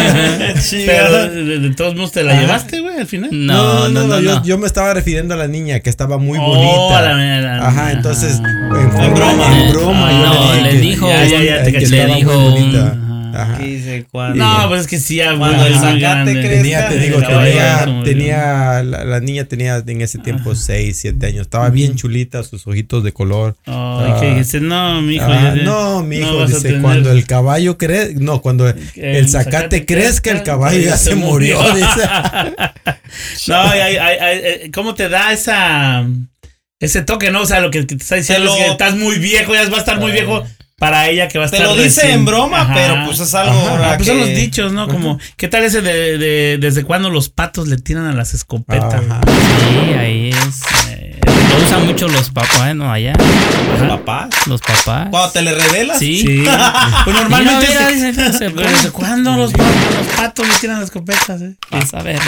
Speaker 1: Pero de, de todos modos te la llevaste, güey, al final.
Speaker 3: No, no, no,
Speaker 2: yo,
Speaker 3: no.
Speaker 2: yo me estaba refiriendo a la niña que estaba muy
Speaker 1: Oh,
Speaker 2: bonita.
Speaker 1: la- la-
Speaker 2: Ajá, entonces, en, forma-
Speaker 4: broma.
Speaker 2: en broma, yo
Speaker 3: No,
Speaker 2: le,
Speaker 3: le
Speaker 2: dije que-
Speaker 3: dijo-
Speaker 1: Ya, ya, ya, te
Speaker 2: que
Speaker 1: caché.
Speaker 3: Le
Speaker 2: estaba muy
Speaker 3: dijo un-
Speaker 2: bonita.
Speaker 1: Ajá.
Speaker 2: Ajá.
Speaker 4: ¿Qué dice?
Speaker 1: No, pues es que sí,
Speaker 4: Cuando el crezca,
Speaker 2: Tenía, te digo,
Speaker 1: El
Speaker 2: tenía,
Speaker 1: murió.
Speaker 2: tenía la, la niña tenía en ese tiempo 6, 7 años. Estaba bien chulita, sus ojitos de color.
Speaker 1: Ay,
Speaker 2: Ah.
Speaker 1: que dijiste, no, mi hijo.
Speaker 2: Ah, no, mi hijo,
Speaker 1: a
Speaker 2: dice, cuando el caballo crezca, no, cuando el, zacate crezca, el caballo ya se murió. *laughs* dice. *laughs*
Speaker 1: no, ay, ay, ay, ay, eh, ¿cómo te da esa ese toque, no? O sea, lo que te está diciendo es que estás muy viejo, ya vas a estar muy viejo para ella que va a
Speaker 4: Te
Speaker 1: estar
Speaker 4: lo dice
Speaker 1: recién-
Speaker 4: en broma,
Speaker 1: Ajá.
Speaker 4: pero pues es algo.
Speaker 1: Ah, pues son
Speaker 4: que-
Speaker 1: los dichos, ¿no? Como, ¿qué tal ese de, de desde cuándo los patos le tiran a las escopetas?
Speaker 2: Ajá.
Speaker 3: Sí, ahí es. Lo usan mucho los papás, ¿no? Allá.
Speaker 4: Papá.
Speaker 3: Los papás.
Speaker 4: Cuando te le revelas.
Speaker 3: Sí.
Speaker 1: Sí. *laughs* Pues normalmente.
Speaker 3: Mira,
Speaker 1: se-
Speaker 3: mira, dice, se puede.
Speaker 1: ¿Desde cuándo los, los patos le tiran las escopetas? eh?
Speaker 3: Vas a ver.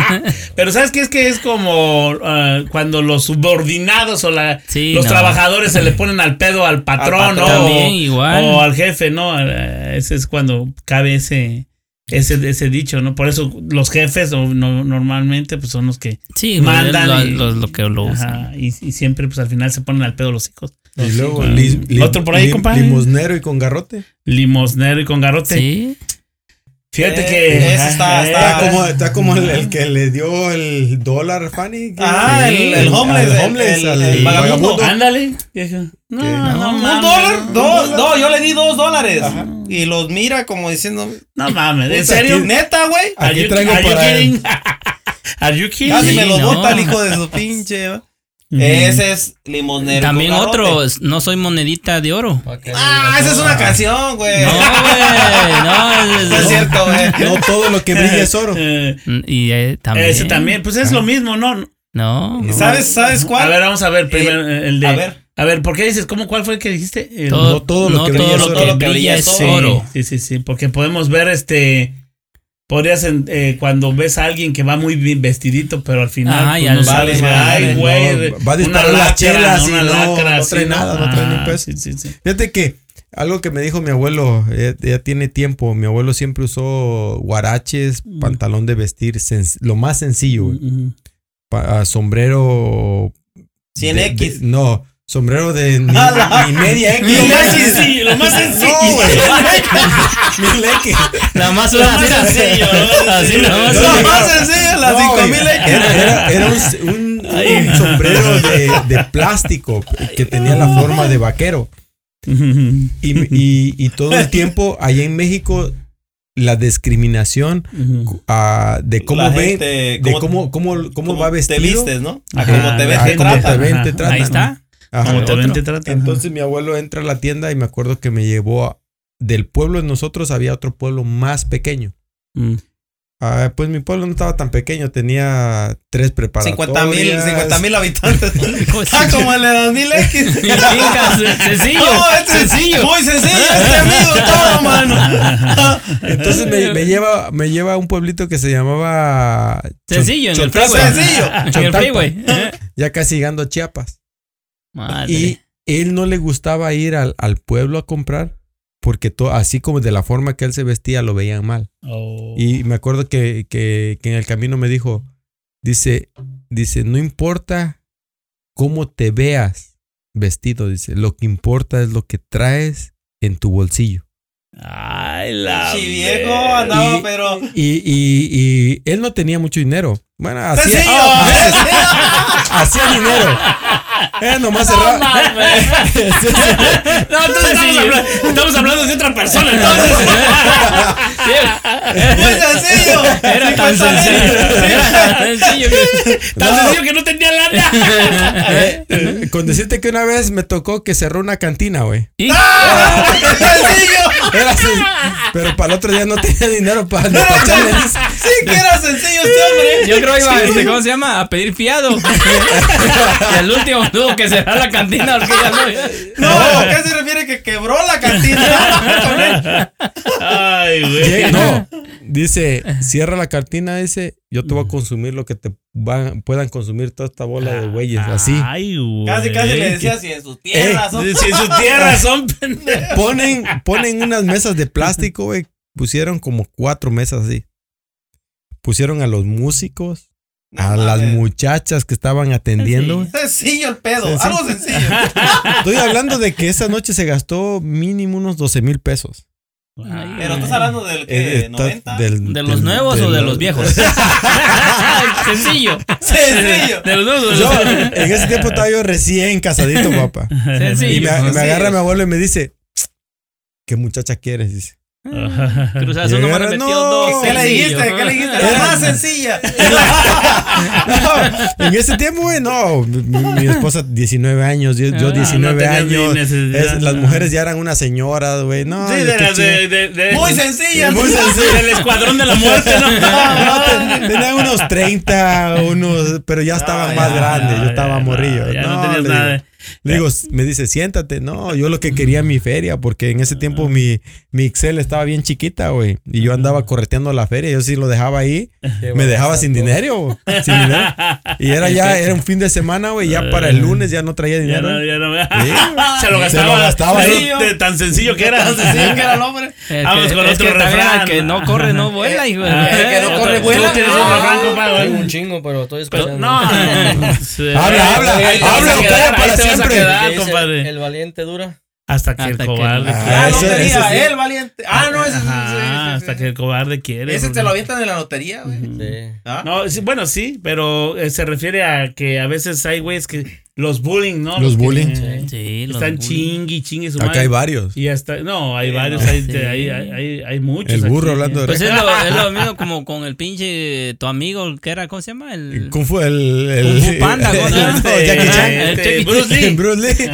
Speaker 3: *laughs*
Speaker 1: Pero ¿sabes qué? Es que es como ah, cuando los subordinados o la,
Speaker 3: Sí,
Speaker 1: los
Speaker 3: no.
Speaker 1: trabajadores se le ponen al pedo al patrón,
Speaker 4: Al
Speaker 1: ¿no?
Speaker 3: También,
Speaker 1: o,
Speaker 3: igual.
Speaker 1: o al jefe, ¿no? Eh, Ese es cuando cabe ese, ese, ese dicho, ¿no? Por eso los jefes o no- normalmente pues son los que
Speaker 3: Sí,
Speaker 1: mandan
Speaker 3: lo,
Speaker 1: y-
Speaker 3: lo- lo que lo usan.
Speaker 1: Ajá, y, y siempre pues al final se ponen al pedo los hijos.
Speaker 2: Y luego li- li-
Speaker 1: Otro por ahí,
Speaker 2: lim-
Speaker 1: compadre.
Speaker 2: Limosnero y con garrote.
Speaker 1: Limosnero y con garrote.
Speaker 3: Sí.
Speaker 1: Fíjate
Speaker 4: Eh,
Speaker 1: que...
Speaker 4: está-
Speaker 1: eh,
Speaker 4: está
Speaker 2: Está como, está como el, el que le dio el dólar, Fanny.
Speaker 4: Ah, el, el homeless. El-
Speaker 2: homeless,
Speaker 4: el- vagabundo.
Speaker 1: Ándale. No, no,
Speaker 4: ¿Un
Speaker 1: mames.
Speaker 4: dólar? Dos, no, yo le di dos dólares. Y los mira como diciendo.
Speaker 1: No mames, ¿en serio?
Speaker 2: aquí-
Speaker 4: Neta, güey.
Speaker 2: Aquí traigo
Speaker 1: are you
Speaker 2: para-
Speaker 1: kidding? *laughs* Are you kidding?
Speaker 4: Casi me los
Speaker 3: no.
Speaker 4: bota el hijo de su pinche. Ese es limosnero.
Speaker 3: También
Speaker 4: con garrote.
Speaker 3: otro, no soy monedita de oro.
Speaker 4: Ah, esa es una canción, güey.
Speaker 3: No, güey. No, es, *laughs*
Speaker 4: No es cierto, güey. *laughs*
Speaker 2: No todo lo que brilla es oro.
Speaker 1: Eh,
Speaker 3: Y eh, también.
Speaker 1: Ese también, pues es lo mismo, ¿no?
Speaker 3: No.
Speaker 4: ¿Sabes, ¿Sabes cuál?
Speaker 1: A ver, vamos a ver primero eh, el de.
Speaker 4: a ver.
Speaker 1: A ver, ¿por qué dices? ¿Cómo, ¿Cuál fue el que dijiste? El-
Speaker 3: Todo,
Speaker 2: no todo lo
Speaker 3: no
Speaker 2: que
Speaker 3: todo
Speaker 2: brilla
Speaker 4: Todo lo que
Speaker 3: brilla es
Speaker 1: Sí,
Speaker 3: oro.
Speaker 1: Sí, sí, sí, porque podemos ver este. Podrías eh, cuando ves a alguien que va muy bien vestidito, pero al final
Speaker 3: Ajá,
Speaker 1: pues,
Speaker 3: y al
Speaker 1: no
Speaker 4: vale,
Speaker 1: ay, güey,
Speaker 2: no, va a disparar
Speaker 1: una
Speaker 2: las chelas y
Speaker 1: una
Speaker 2: no-
Speaker 1: lacra,
Speaker 2: no
Speaker 1: sí,
Speaker 2: trae nada, no trae ni un
Speaker 1: Ah,
Speaker 2: peso.
Speaker 1: sí, sí, sí.
Speaker 2: Fíjate que algo que me dijo mi abuelo, ya, ya tiene tiempo, mi abuelo siempre usó guaraches,
Speaker 1: Mm.
Speaker 2: pantalón de vestir, lo más sencillo. Pa- ah, sombrero...
Speaker 4: 100X.
Speaker 2: de- de- no, sombrero de ni,
Speaker 4: Ala.
Speaker 2: ni media X.
Speaker 1: Lo más sencillo, lo más sencillo.
Speaker 2: No, güey. *laughs* Mil X.
Speaker 3: La más
Speaker 1: Lo más sencillo, lo más
Speaker 3: así,
Speaker 1: sencillo.
Speaker 3: la más
Speaker 4: sencillo,
Speaker 2: No,
Speaker 4: 5000
Speaker 2: güey.
Speaker 4: X.
Speaker 2: Era, era- era un, un- un sombrero de, de plástico que tenía la forma de vaquero. Y, y- y todo el tiempo allá en México, la discriminación
Speaker 1: Ujú.
Speaker 2: ah, de cómo
Speaker 4: La
Speaker 2: ven,
Speaker 4: gente,
Speaker 2: de
Speaker 4: cómo-
Speaker 2: cómo, cómo, cómo
Speaker 4: Cómo
Speaker 2: va vestido.
Speaker 4: Te vistes, ¿no? A como te ves, te
Speaker 2: cómo
Speaker 4: tratan.
Speaker 2: te ven, te
Speaker 1: Ajá.
Speaker 2: tratan.
Speaker 3: Ahí está.
Speaker 2: Ajá.
Speaker 1: Como te.
Speaker 2: Entonces mi abuelo entra a la tienda y me acuerdo que me llevó a- del pueblo de nosotros había otro pueblo más pequeño.
Speaker 1: Mm.
Speaker 2: Ah, pues mi pueblo no estaba tan pequeño, tenía tres preparatorias.
Speaker 4: 50 mil 50 mil habitantes. *laughs* *laughs*
Speaker 3: Pues,
Speaker 4: ah, como el de 2000 X. *laughs*
Speaker 3: Sencillo.
Speaker 4: No, este-
Speaker 3: sencillo.
Speaker 4: Muy sencillo, este amigo, todo, mano.
Speaker 2: Entonces me, me lleva, me lleva a un pueblito que se llamaba
Speaker 3: Sencillo, en el
Speaker 2: Chontalpa.
Speaker 3: freeway.
Speaker 4: Sencillo.
Speaker 3: En el freeway.
Speaker 2: Ya casi llegando a Chiapas.
Speaker 3: Madre.
Speaker 2: Y él no le gustaba ir al, al pueblo a comprar porque to- así como de la forma que él se vestía lo veían mal.
Speaker 1: Oh.
Speaker 2: Y me acuerdo que, que- que en el camino me dijo, dice, dice, no importa cómo te veas vestido, dice, lo que importa es lo que traes en tu bolsillo.
Speaker 1: Ay, la.
Speaker 4: Sí, viejo, andaba,
Speaker 2: Y-
Speaker 4: pero.
Speaker 2: Y, y- y él no tenía mucho dinero. Bueno, hacía,
Speaker 4: Sencillo. *laughs*
Speaker 2: hacía dinero. *laughs* Eh, nomás
Speaker 1: No
Speaker 2: cerraba.
Speaker 1: mames. *laughs* No, entonces estamos hablando, estamos hablando de otra persona, entonces.
Speaker 4: Muy sencillo.
Speaker 3: Era tan
Speaker 4: 50,000.
Speaker 3: sencillo. Era tan sencillo que.
Speaker 1: Tan
Speaker 2: No.
Speaker 1: sencillo que no tenía lana.
Speaker 2: Eh, con decirte que una vez me tocó que cerró una cantina, güey.
Speaker 3: Y-
Speaker 4: Sencillo.
Speaker 2: Era *laughs* así. Pero para el otro día no tenía dinero para despacharle.
Speaker 4: Sí, que era sencillo este hombre.
Speaker 3: Yo creo que iba, este, ¿cómo se llama? A pedir fiado. y al último tuvo que cerrar la cantina porque ya no.
Speaker 4: No, ¿a qué se refiere que quebró la cantina?
Speaker 1: Ay,
Speaker 2: Llega-
Speaker 1: güey.
Speaker 2: No, dice, cierra la cantina, dice, yo te voy a consumir lo que te van- puedan consumir toda esta bola de güeyes, así.
Speaker 1: Ay, güey.
Speaker 4: Casi, casi le decía si en sus tierras.
Speaker 1: Si
Speaker 4: son-
Speaker 1: en su tierra son pendejos.
Speaker 2: Ponen, ponen unas mesas de plástico, güey. Pusieron como cuatro mesas así. Pusieron a los músicos,
Speaker 4: No
Speaker 2: a las muchachas que estaban atendiendo.
Speaker 4: Sencillo el pedo,
Speaker 2: Sencillo.
Speaker 4: algo sencillo. *laughs*
Speaker 2: Estoy hablando de que esa noche se gastó mínimo unos 12 mil pesos.
Speaker 4: Pero estás hablando del
Speaker 2: Eh,
Speaker 4: que
Speaker 2: está-
Speaker 4: 90.
Speaker 2: del-
Speaker 3: ¿De los
Speaker 2: del-
Speaker 3: nuevos o de los *laughs* viejos? *laughs* Sencillo.
Speaker 4: Sencillo.
Speaker 3: De los nuevos o de
Speaker 2: Yo, en ese tiempo estaba yo recién casadito, papá.
Speaker 3: Sencillo.
Speaker 2: Y me, me agarra mi abuelo y me dice, ¿qué muchacha quieres? Dice.
Speaker 3: Cruz Azul
Speaker 2: Era-
Speaker 3: metió
Speaker 2: no.
Speaker 3: dos.
Speaker 4: ¿Qué le dijiste? ¿Qué le dijiste? La más sencilla. *laughs*
Speaker 2: No, en ese tiempo, güey, no. Mi, mi esposa, 19 años, yo, yo
Speaker 1: Ah,
Speaker 2: 19
Speaker 1: no tenías ni
Speaker 2: años. Es- las mujeres ya eran unas señoras, güey. No,
Speaker 1: Sí,
Speaker 2: de
Speaker 1: las de, de, de-
Speaker 4: Muy sencilla.
Speaker 2: Muy sencillo.
Speaker 1: Del escuadrón de la muerte, ¿no? *laughs*
Speaker 2: No, ten- tenía unos 30, unos, pero ya estaba
Speaker 4: Ah,
Speaker 2: más
Speaker 4: ya,
Speaker 2: grande, yo
Speaker 1: ya,
Speaker 2: estaba
Speaker 1: ya,
Speaker 2: morrillo.
Speaker 1: ya no
Speaker 2: no,
Speaker 1: tenías
Speaker 2: le
Speaker 1: nada.
Speaker 2: Digo, le digo, me dice, siéntate. No, yo lo que quería mi feria, porque en ese tiempo mi, mi Excel estaba bien chiquita, güey. Y yo andaba correteando la feria, yo sí lo dejaba ahí. Me dejaba sin dinero, güey, sin dinero. Y era ya, era un fin de semana, güey, ya para el lunes ya no traía
Speaker 1: Ya
Speaker 2: dinero.
Speaker 1: no, ya no.
Speaker 2: Sí,
Speaker 1: Se lo
Speaker 2: Se
Speaker 1: gastaba.
Speaker 2: lo gastaba
Speaker 1: de tan sencillo que era.
Speaker 4: Sí, que era el hombre.
Speaker 3: El
Speaker 1: Vamos
Speaker 3: que-
Speaker 1: con
Speaker 3: es
Speaker 1: otro refrán.
Speaker 3: el que no corre, no vuela, hijo.
Speaker 1: Ah,
Speaker 4: El que no corre, vuela.
Speaker 1: Tú tienes un refrán, compadre.
Speaker 5: Un chingo, pero estoy escuchando.
Speaker 1: no, no, no. Sí.
Speaker 2: Habla, habla, habla calla para
Speaker 1: a
Speaker 2: siempre.
Speaker 1: quedar, compadre.
Speaker 5: El valiente dura.
Speaker 1: Hasta que
Speaker 3: Hasta
Speaker 1: el
Speaker 3: que
Speaker 1: cobarde
Speaker 2: no.
Speaker 1: quiere.
Speaker 4: Ah,
Speaker 2: ese-
Speaker 4: lotería,
Speaker 2: ese sí.
Speaker 4: el valiente. Ah, no, ese sí,
Speaker 1: hasta
Speaker 4: sí.
Speaker 1: que el cobarde quiere.
Speaker 4: Ese
Speaker 1: porque-
Speaker 4: te lo avientan en la lotería, güey.
Speaker 5: Sí.
Speaker 4: ¿Ah?
Speaker 1: No, sí, bueno, sí, pero eh, se refiere a que a veces hay güeyes que los bullying, ¿no?
Speaker 2: Los
Speaker 1: que,
Speaker 2: bullying.
Speaker 3: Sí, los
Speaker 1: están
Speaker 3: bullying.
Speaker 1: chingui, chingue su
Speaker 2: Acá
Speaker 1: madre.
Speaker 2: hay varios.
Speaker 1: Y hasta, no, hay varios,
Speaker 4: no.
Speaker 1: hay,
Speaker 3: Sí.
Speaker 1: hay, hay, hay, hay muchos.
Speaker 2: El burro
Speaker 1: aquí.
Speaker 2: hablando de
Speaker 3: Pues es *laughs* lo, es lo mismo como con el pinche tu amigo, el que era, ¿cómo se llama? El
Speaker 2: Kung Fu, el. el
Speaker 3: Kung Fu Panda, ¿cómo se llama? *laughs*
Speaker 2: No, Jackie Chan.
Speaker 1: Este,
Speaker 3: El Jackie
Speaker 1: Bruce Lee.
Speaker 2: Bruce Lee.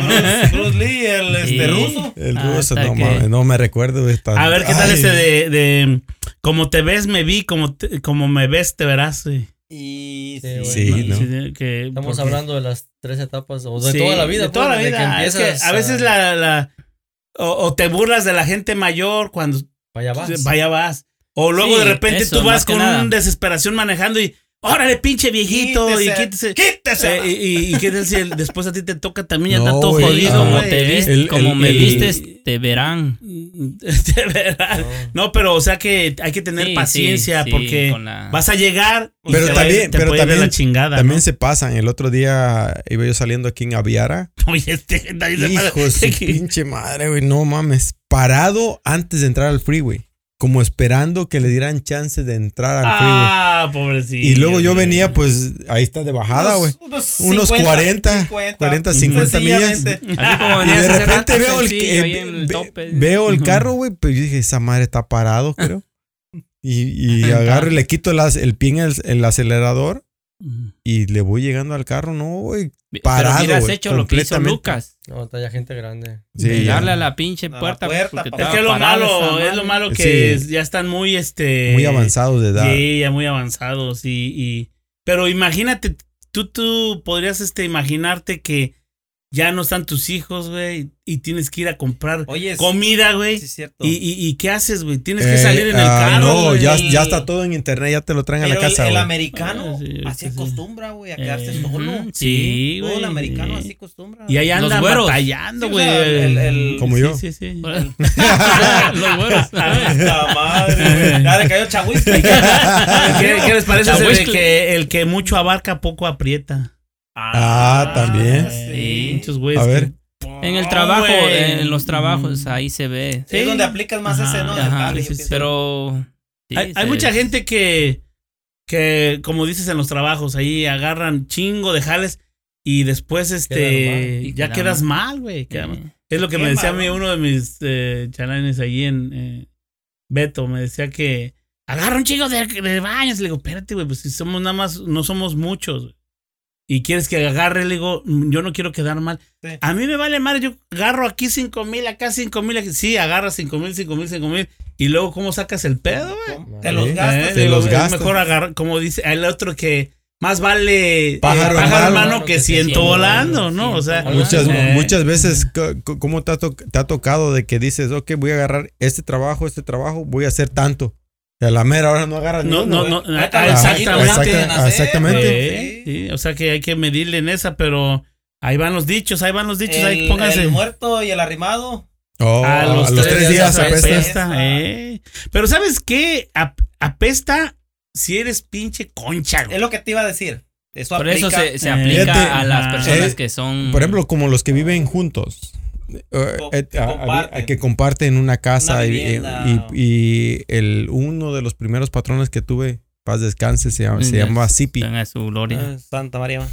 Speaker 4: Bruce, Lee, el este,
Speaker 3: Sí.
Speaker 4: ruso.
Speaker 2: El
Speaker 3: Hasta
Speaker 2: ruso, no
Speaker 3: que-
Speaker 2: mames, no me recuerdo. tan-
Speaker 1: A ver, ¿qué tal
Speaker 2: Ay.
Speaker 1: ese de, de como te ves, me vi, como, te- como me ves, te verás? güey?
Speaker 4: Y
Speaker 5: Sí,
Speaker 2: ¿no?
Speaker 1: Que-
Speaker 5: Estamos
Speaker 1: porque-
Speaker 5: hablando de las tres etapas, o de
Speaker 1: Sí,
Speaker 5: toda la vida.
Speaker 1: De toda la
Speaker 5: pues,
Speaker 1: vida.
Speaker 5: que
Speaker 1: Es que a veces la, la o, o te burlas de la gente mayor cuando
Speaker 5: allá vas.
Speaker 1: vaya vas. O luego
Speaker 3: Sí,
Speaker 1: de repente
Speaker 3: eso,
Speaker 1: tú vas con una desesperación manejando y órale, pinche viejito,
Speaker 4: Quítese,
Speaker 1: y quítese.
Speaker 4: quítese.
Speaker 1: Eh, y, y, y qué tal si el- después a ti te toca también ya
Speaker 2: No,
Speaker 1: está todo jodido,
Speaker 3: como
Speaker 1: güey,
Speaker 3: te viste,
Speaker 2: El-
Speaker 3: como
Speaker 2: el-
Speaker 3: me
Speaker 2: el-
Speaker 3: vistes, te verán. *laughs*
Speaker 1: De verdad. No, pero o sea que hay que tener
Speaker 3: Sí,
Speaker 1: paciencia
Speaker 3: sí,
Speaker 1: porque
Speaker 3: la-
Speaker 1: vas a llegar y
Speaker 2: Pero
Speaker 1: te va
Speaker 2: también-
Speaker 1: te
Speaker 2: pero
Speaker 1: puede
Speaker 2: también-
Speaker 1: la chingada.
Speaker 2: También
Speaker 1: ¿no?
Speaker 2: se pasan. El otro día iba yo saliendo aquí en Aviara. *laughs*
Speaker 1: Oye, este,
Speaker 2: Hijo de su *laughs* pinche madre, güey. No mames. Parado antes de entrar al freeway. Como esperando que le dieran chance de entrar al freeway.
Speaker 1: Ah, pobrecito.
Speaker 2: Y luego yo venía, pues, ahí está de bajada, güey.
Speaker 4: Unos,
Speaker 2: Unos 40, 40, 50 millas.
Speaker 4: Sencillamente.
Speaker 3: Así como
Speaker 2: Y de repente veo el,
Speaker 3: tope.
Speaker 2: veo el carro, güey. Pues yo dije, esa madre está parado, creo. Y, y *laughs* agarro y le quito el, el pie en el, el acelerador y le voy llegando al carro, no, güey.
Speaker 3: Pero
Speaker 2: parado,
Speaker 3: hubieras
Speaker 2: güey,
Speaker 3: hecho lo que hizo. Lucas.
Speaker 5: No, está ya gente grande.
Speaker 2: Sí,
Speaker 3: de
Speaker 2: ya.
Speaker 3: darle a la pinche
Speaker 4: la
Speaker 3: puerta.
Speaker 4: puerta.
Speaker 1: Es que es lo malo, es lo malo que
Speaker 2: Sí.
Speaker 1: ya están muy este
Speaker 2: Muy avanzados de edad.
Speaker 1: Sí, ya muy avanzados y, y pero imagínate, tú tú podrías este imaginarte que ya no están tus hijos, güey, y tienes que ir a comprar
Speaker 4: Oye,
Speaker 1: comida, güey.
Speaker 4: sí es cierto.
Speaker 1: y, y, y qué haces, güey? Tienes que
Speaker 2: Eh,
Speaker 1: salir en el
Speaker 2: ah,
Speaker 1: carro.
Speaker 2: No,
Speaker 1: güey.
Speaker 2: ya, ya está todo en internet, ya te lo traen a la
Speaker 4: el-
Speaker 2: casa,
Speaker 4: el,
Speaker 2: güey.
Speaker 1: Ah,
Speaker 4: americano
Speaker 1: sí,
Speaker 4: así
Speaker 1: sí, sí.
Speaker 4: acostumbra, güey, a quedarse
Speaker 1: Eh,
Speaker 4: solo.
Speaker 1: sí,
Speaker 4: Todo el
Speaker 1: güey.
Speaker 4: americano así acostumbra.
Speaker 1: Y ahí
Speaker 3: Los
Speaker 1: andan batallando,
Speaker 4: Sí, o
Speaker 1: güey.
Speaker 4: sea, el- el-
Speaker 2: Como
Speaker 1: Sí,
Speaker 2: yo.
Speaker 1: Sí, sí. *laughs*
Speaker 3: Los güeros. *laughs*
Speaker 4: La madre, güey. *laughs* Ya le cayó.
Speaker 1: ¿Qué, qué les parece ese de
Speaker 3: Chahuisco.
Speaker 1: que el que mucho abarca poco aprieta?
Speaker 2: Ah, también.
Speaker 3: Sí.
Speaker 1: Muchos güeyes.
Speaker 2: A ver.
Speaker 3: En el trabajo,
Speaker 1: güey.
Speaker 3: en los trabajos, ahí se ve.
Speaker 4: Sí, es donde aplicas más
Speaker 1: Ajá,
Speaker 4: ese, ¿no?
Speaker 3: Ajá,
Speaker 1: sí, sí.
Speaker 3: Pero. sí,
Speaker 1: hay, mucha gente que, que, como dices en los trabajos, ahí agarran chingo de jales y después este.
Speaker 3: Y
Speaker 1: ya quedas
Speaker 3: mal.
Speaker 1: güey.
Speaker 3: Sí.
Speaker 1: Es lo que
Speaker 4: Qué
Speaker 1: me decía a mí uno de mis eh, chalanes ahí en eh, Beto. Me decía que agarra un chingo de, de baños. Le digo, espérate, güey, pues si somos nada más, no somos muchos. güey. Y quieres que agarre, le digo, "Mm, yo no quiero quedar mal.
Speaker 4: Sí.
Speaker 1: A mí me vale mal, yo agarro aquí cinco mil, acá cinco mil. aquí- Sí, agarra cinco mil, cinco mil, cinco mil. Y luego, ¿cómo sacas el pedo, güey?
Speaker 4: Te los
Speaker 2: Eh,
Speaker 4: gastas.
Speaker 1: Eh,
Speaker 2: te los
Speaker 1: es
Speaker 2: gastas.
Speaker 1: mejor agarrar, como dice el otro que más vale eh,
Speaker 2: Pájaro en
Speaker 1: pájaro en
Speaker 2: mano
Speaker 1: mano que
Speaker 5: que
Speaker 1: ciento
Speaker 5: ciento
Speaker 1: volando, ¿no? O sea,
Speaker 5: ciento
Speaker 2: Muchas,
Speaker 1: eh,
Speaker 2: muchas veces, ¿cómo te ha, te ha tocado de que dices, ok, voy a agarrar este trabajo, este trabajo, voy a hacer tanto? A la mera hora no agarras
Speaker 1: No, no, no, ah, exactamente.
Speaker 2: exacta- exactamente.
Speaker 1: Sí, sí, o sea que hay que medirle en esa, pero ahí van los dichos, ahí van los dichos, ahí
Speaker 4: El,
Speaker 1: pónganse.
Speaker 4: el muerto y el arrimado.
Speaker 2: Oh,
Speaker 1: a los, tres, días
Speaker 2: apesta.
Speaker 1: apesta. eh. Pero ¿sabes qué? Ap- apesta si eres pinche concha. güey.
Speaker 4: Es lo que te iba a decir. Eso
Speaker 3: Por eso se, se aplica a las personas
Speaker 2: Eh,
Speaker 3: que son.
Speaker 2: Por ejemplo, como los que viven juntos. Eh, eh,
Speaker 4: que comparten.
Speaker 2: que comparten una casa
Speaker 4: Una
Speaker 2: y-
Speaker 4: vivienda.
Speaker 2: y, y el uno de los primeros patrones que tuve, paz descanse, se, llama- se
Speaker 3: Ya
Speaker 2: llamaba Zipi.
Speaker 3: tenga su gloria.
Speaker 4: Ah, Santa María.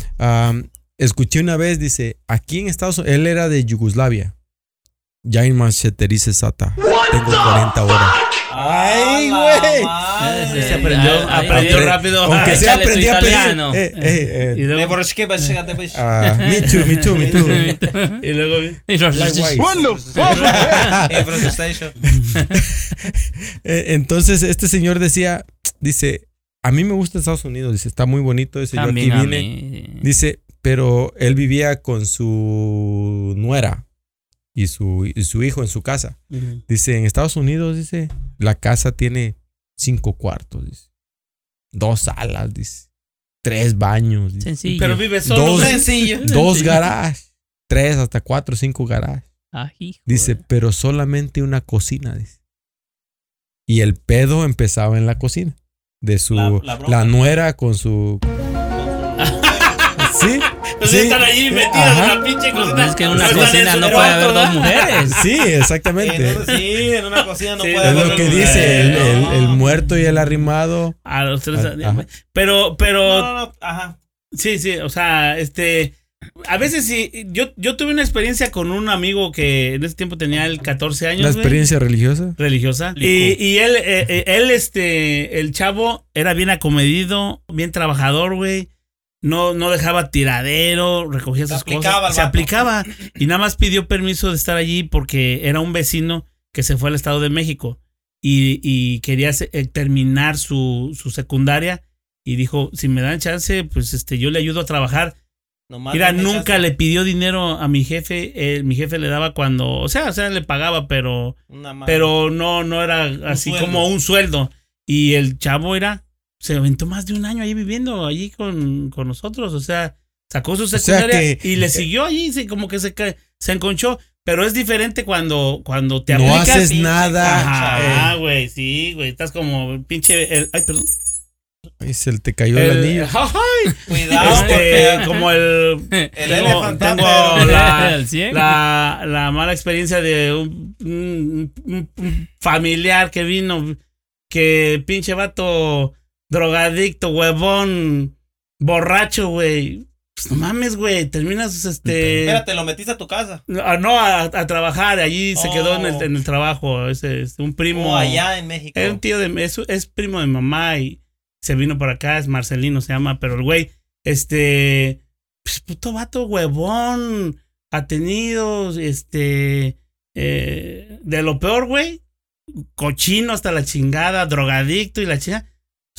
Speaker 2: Escuché una vez, dice, aquí en Estados Unidos, él era de Yugoslavia. ya en Mancheterice Sata. Tengo 40 horas.
Speaker 4: Ay, güey.
Speaker 1: Se aprendió,
Speaker 3: Ay,
Speaker 1: aprendió
Speaker 2: Apre-
Speaker 1: rápido.
Speaker 2: Aunque
Speaker 3: tu
Speaker 2: aprendí a pedir. Eh, eh,
Speaker 1: Y
Speaker 2: eh,
Speaker 4: Me
Speaker 1: luego,
Speaker 4: borré, pues,
Speaker 2: ah, me too, me too, me too. *laughs*
Speaker 1: y luego
Speaker 2: Likewise.
Speaker 4: Eh. *laughs* *laughs*
Speaker 2: Eh, Entonces, este señor decía, dice, a mí me gusta Estados Unidos, dice, está muy bonito, dice, yo aquí
Speaker 3: También a
Speaker 2: vine.
Speaker 3: mí.
Speaker 2: Dice, pero él vivía con su nuera y su, y su hijo en su casa. Dice, en Estados Unidos, dice, la casa tiene cinco cuartos, dice. Dos salas, dice. Tres baños, dice.
Speaker 3: Sencillo.
Speaker 1: Pero vive solo.
Speaker 2: Dos-.
Speaker 4: Sencillo.
Speaker 2: Dos garajes. Tres hasta cuatro, cinco garajes.
Speaker 3: Ah,
Speaker 2: Dice, pero solamente una cocina, dice. Y el pedo empezaba en la cocina. De su...
Speaker 4: La-
Speaker 2: La, nuera con su... *laughs* ¿Sí?
Speaker 1: Pues
Speaker 2: sí.
Speaker 1: están allí metidos
Speaker 2: Ajá.
Speaker 1: en la pinche cocina.
Speaker 3: Es que en una
Speaker 1: están
Speaker 3: cocina no puede haber dos mujeres.
Speaker 2: Sí, exactamente.
Speaker 4: Entonces, sí, en una cocina no
Speaker 1: Sí,
Speaker 4: puede
Speaker 2: Es
Speaker 4: haber
Speaker 2: lo que
Speaker 4: dos
Speaker 2: dice el, el-
Speaker 4: no.
Speaker 2: el muerto y el arrimado.
Speaker 1: A los tres.
Speaker 2: Ah, Ajá.
Speaker 1: Pero, pero,
Speaker 4: No, no, no, ajá.
Speaker 1: sí, sí, o sea, este. A veces sí, yo, yo tuve una experiencia con un amigo que en ese tiempo tenía el 14 años.
Speaker 2: La
Speaker 1: güey,
Speaker 2: experiencia religiosa.
Speaker 1: religiosa. Y, y él, eh, eh, él, este, el chavo era bien acomedido, bien trabajador, güey. No, no dejaba tiradero, recogía
Speaker 4: Se
Speaker 1: sus cosas. Se aplicaba. *clears throat* Y nada más pidió permiso de estar allí porque era un vecino que se fue al Estado de México y, y quería eh, terminar su, su secundaria. Y dijo, si me dan chance, pues este, yo le ayudo a trabajar.
Speaker 4: Nomás
Speaker 1: Mira, nunca
Speaker 4: chance.
Speaker 1: le pidió dinero a mi jefe. eh, mi jefe le daba cuando, o sea, o sea, le pagaba, pero pero no, no era así como un sueldo. Y el chavo era, se aventó más de un año ahí viviendo allí con, con nosotros. O sea, sacó su
Speaker 2: sea
Speaker 1: secundaria
Speaker 2: que-
Speaker 1: y le siguió allí, sí, como que se, se enconchó. Pero es diferente cuando, cuando te
Speaker 2: No
Speaker 1: aplicas.
Speaker 2: haces
Speaker 1: y-
Speaker 2: nada.
Speaker 1: Ajá,
Speaker 2: eh,
Speaker 1: güey, sí, güey. Estás como pinche. el- ay, perdón.
Speaker 2: ay, se te cayó el,
Speaker 1: El-
Speaker 2: anillo. *laughs*
Speaker 1: ay,
Speaker 4: Cuidado,
Speaker 1: este, como el.
Speaker 4: el
Speaker 1: tengo,
Speaker 4: elefante
Speaker 1: tengo
Speaker 4: pero-
Speaker 1: la, *laughs*
Speaker 3: El
Speaker 1: la, la mala experiencia de un, un- un- un familiar que vino, que pinche vato drogadicto, huevón, borracho, güey. Pues no mames, güey, terminas este...
Speaker 4: Espérate, lo metiste a tu casa.
Speaker 1: Ah, No, a, a trabajar, allí se
Speaker 4: Oh.
Speaker 1: quedó en el, en el trabajo, ese, es un primo...
Speaker 4: O allá en México.
Speaker 1: Es un tío de... Es, es primo de mamá y se vino por acá, es Marcelino se llama, pero el güey, este... Pues puto vato huevón, atenido, este... eh, de lo peor, güey. Cochino hasta la chingada, drogadicto y la chingada.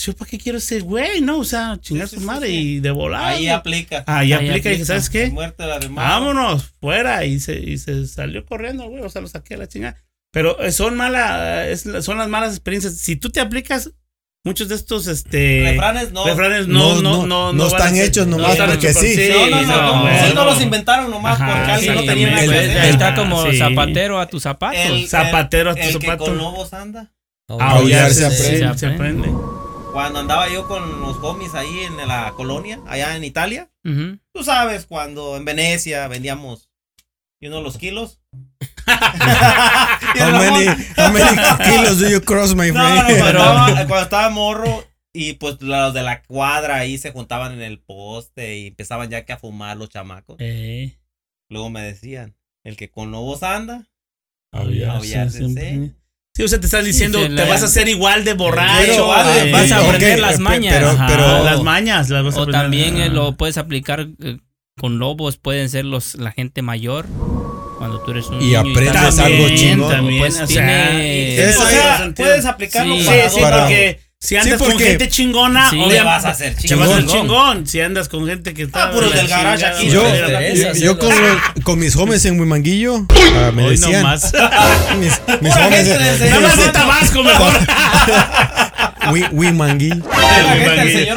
Speaker 1: Yo, ¿para qué quiero ese güey? No, o sea, chingar
Speaker 4: Sí,
Speaker 1: su
Speaker 4: sí,
Speaker 1: madre
Speaker 4: sí.
Speaker 1: y de volar.
Speaker 4: Ahí aplica.
Speaker 1: Ahí
Speaker 3: Ahí
Speaker 1: aplica y dije,
Speaker 3: aplica.
Speaker 1: ¿sabes qué?
Speaker 4: Muerte la.
Speaker 1: Vámonos, fuera. Y se, y se salió corriendo, güey. O sea, lo saqué a la chingada. Pero eh, son malas, son las malas experiencias. Si tú te aplicas, muchos de estos, este.
Speaker 4: Refranes no.
Speaker 1: refranes no, no, no,
Speaker 2: no,
Speaker 1: no, a
Speaker 2: están
Speaker 1: ser-
Speaker 2: hechos nomás
Speaker 1: están
Speaker 2: porque
Speaker 1: por-
Speaker 2: sí.
Speaker 4: No, no, no.
Speaker 1: no,
Speaker 4: no, sí, no
Speaker 1: no.
Speaker 4: los inventaron nomás
Speaker 1: Ajá,
Speaker 4: porque alguien no
Speaker 1: sí,
Speaker 4: tenía nada que hacer.
Speaker 3: está como
Speaker 1: sí.
Speaker 3: zapatero a tus zapatos.
Speaker 4: El-
Speaker 1: Zapatero a tu
Speaker 4: el que con lobos anda.
Speaker 2: Aullar se
Speaker 1: sí,
Speaker 2: aprende.
Speaker 1: se aprende.
Speaker 4: Cuando andaba yo con los homies ahí en la colonia, allá en Italia. Tú sabes, cuando en Venecia vendíamos y uno los kilos.
Speaker 2: How *laughs* many,
Speaker 4: Ramón-
Speaker 2: how many kilos do you cross, my
Speaker 4: No, no,
Speaker 2: friend?
Speaker 4: cuando, estaba, cuando estaba morro y pues los de la cuadra ahí se juntaban en el poste y empezaban ya que a fumar los chamacos.
Speaker 1: Eh,
Speaker 4: Luego me decían, el que con lobos anda,
Speaker 1: Aullar, sí, o sea, te están diciendo, te vas a hacer igual de borracho.
Speaker 2: Pero,
Speaker 4: vale,
Speaker 1: eh,
Speaker 3: vas a aprender las mañas.
Speaker 2: Pero,
Speaker 1: las mañas las vas a
Speaker 3: O
Speaker 1: aprender.
Speaker 3: también eh, lo puedes aplicar eh, con lobos, pueden ser los la gente mayor. Cuando tú eres un
Speaker 2: Y
Speaker 3: niño
Speaker 2: aprendes
Speaker 3: estás-
Speaker 2: algo chingón.
Speaker 1: también,
Speaker 3: Pues
Speaker 1: o sea,
Speaker 4: o puedes aplicarlo
Speaker 3: Sí.
Speaker 1: Sí,
Speaker 4: para
Speaker 1: sí, porque si andas con gente chingona,
Speaker 3: Sí.
Speaker 4: Te
Speaker 1: obviamente
Speaker 4: vas a hacer
Speaker 1: te vas a
Speaker 3: chingón.
Speaker 1: chingón. Si andas con gente que está.
Speaker 4: Ah,
Speaker 1: la
Speaker 4: del garage aquí,
Speaker 2: yo, yo, yo con, con mis homies en Huimanguillo ah, me
Speaker 1: Hoy
Speaker 2: decían.
Speaker 1: nomás. *laughs*
Speaker 2: Mis, mis homies
Speaker 1: Nada más de Tabasco, mejor. *laughs*
Speaker 2: Hui- Huimanguillo.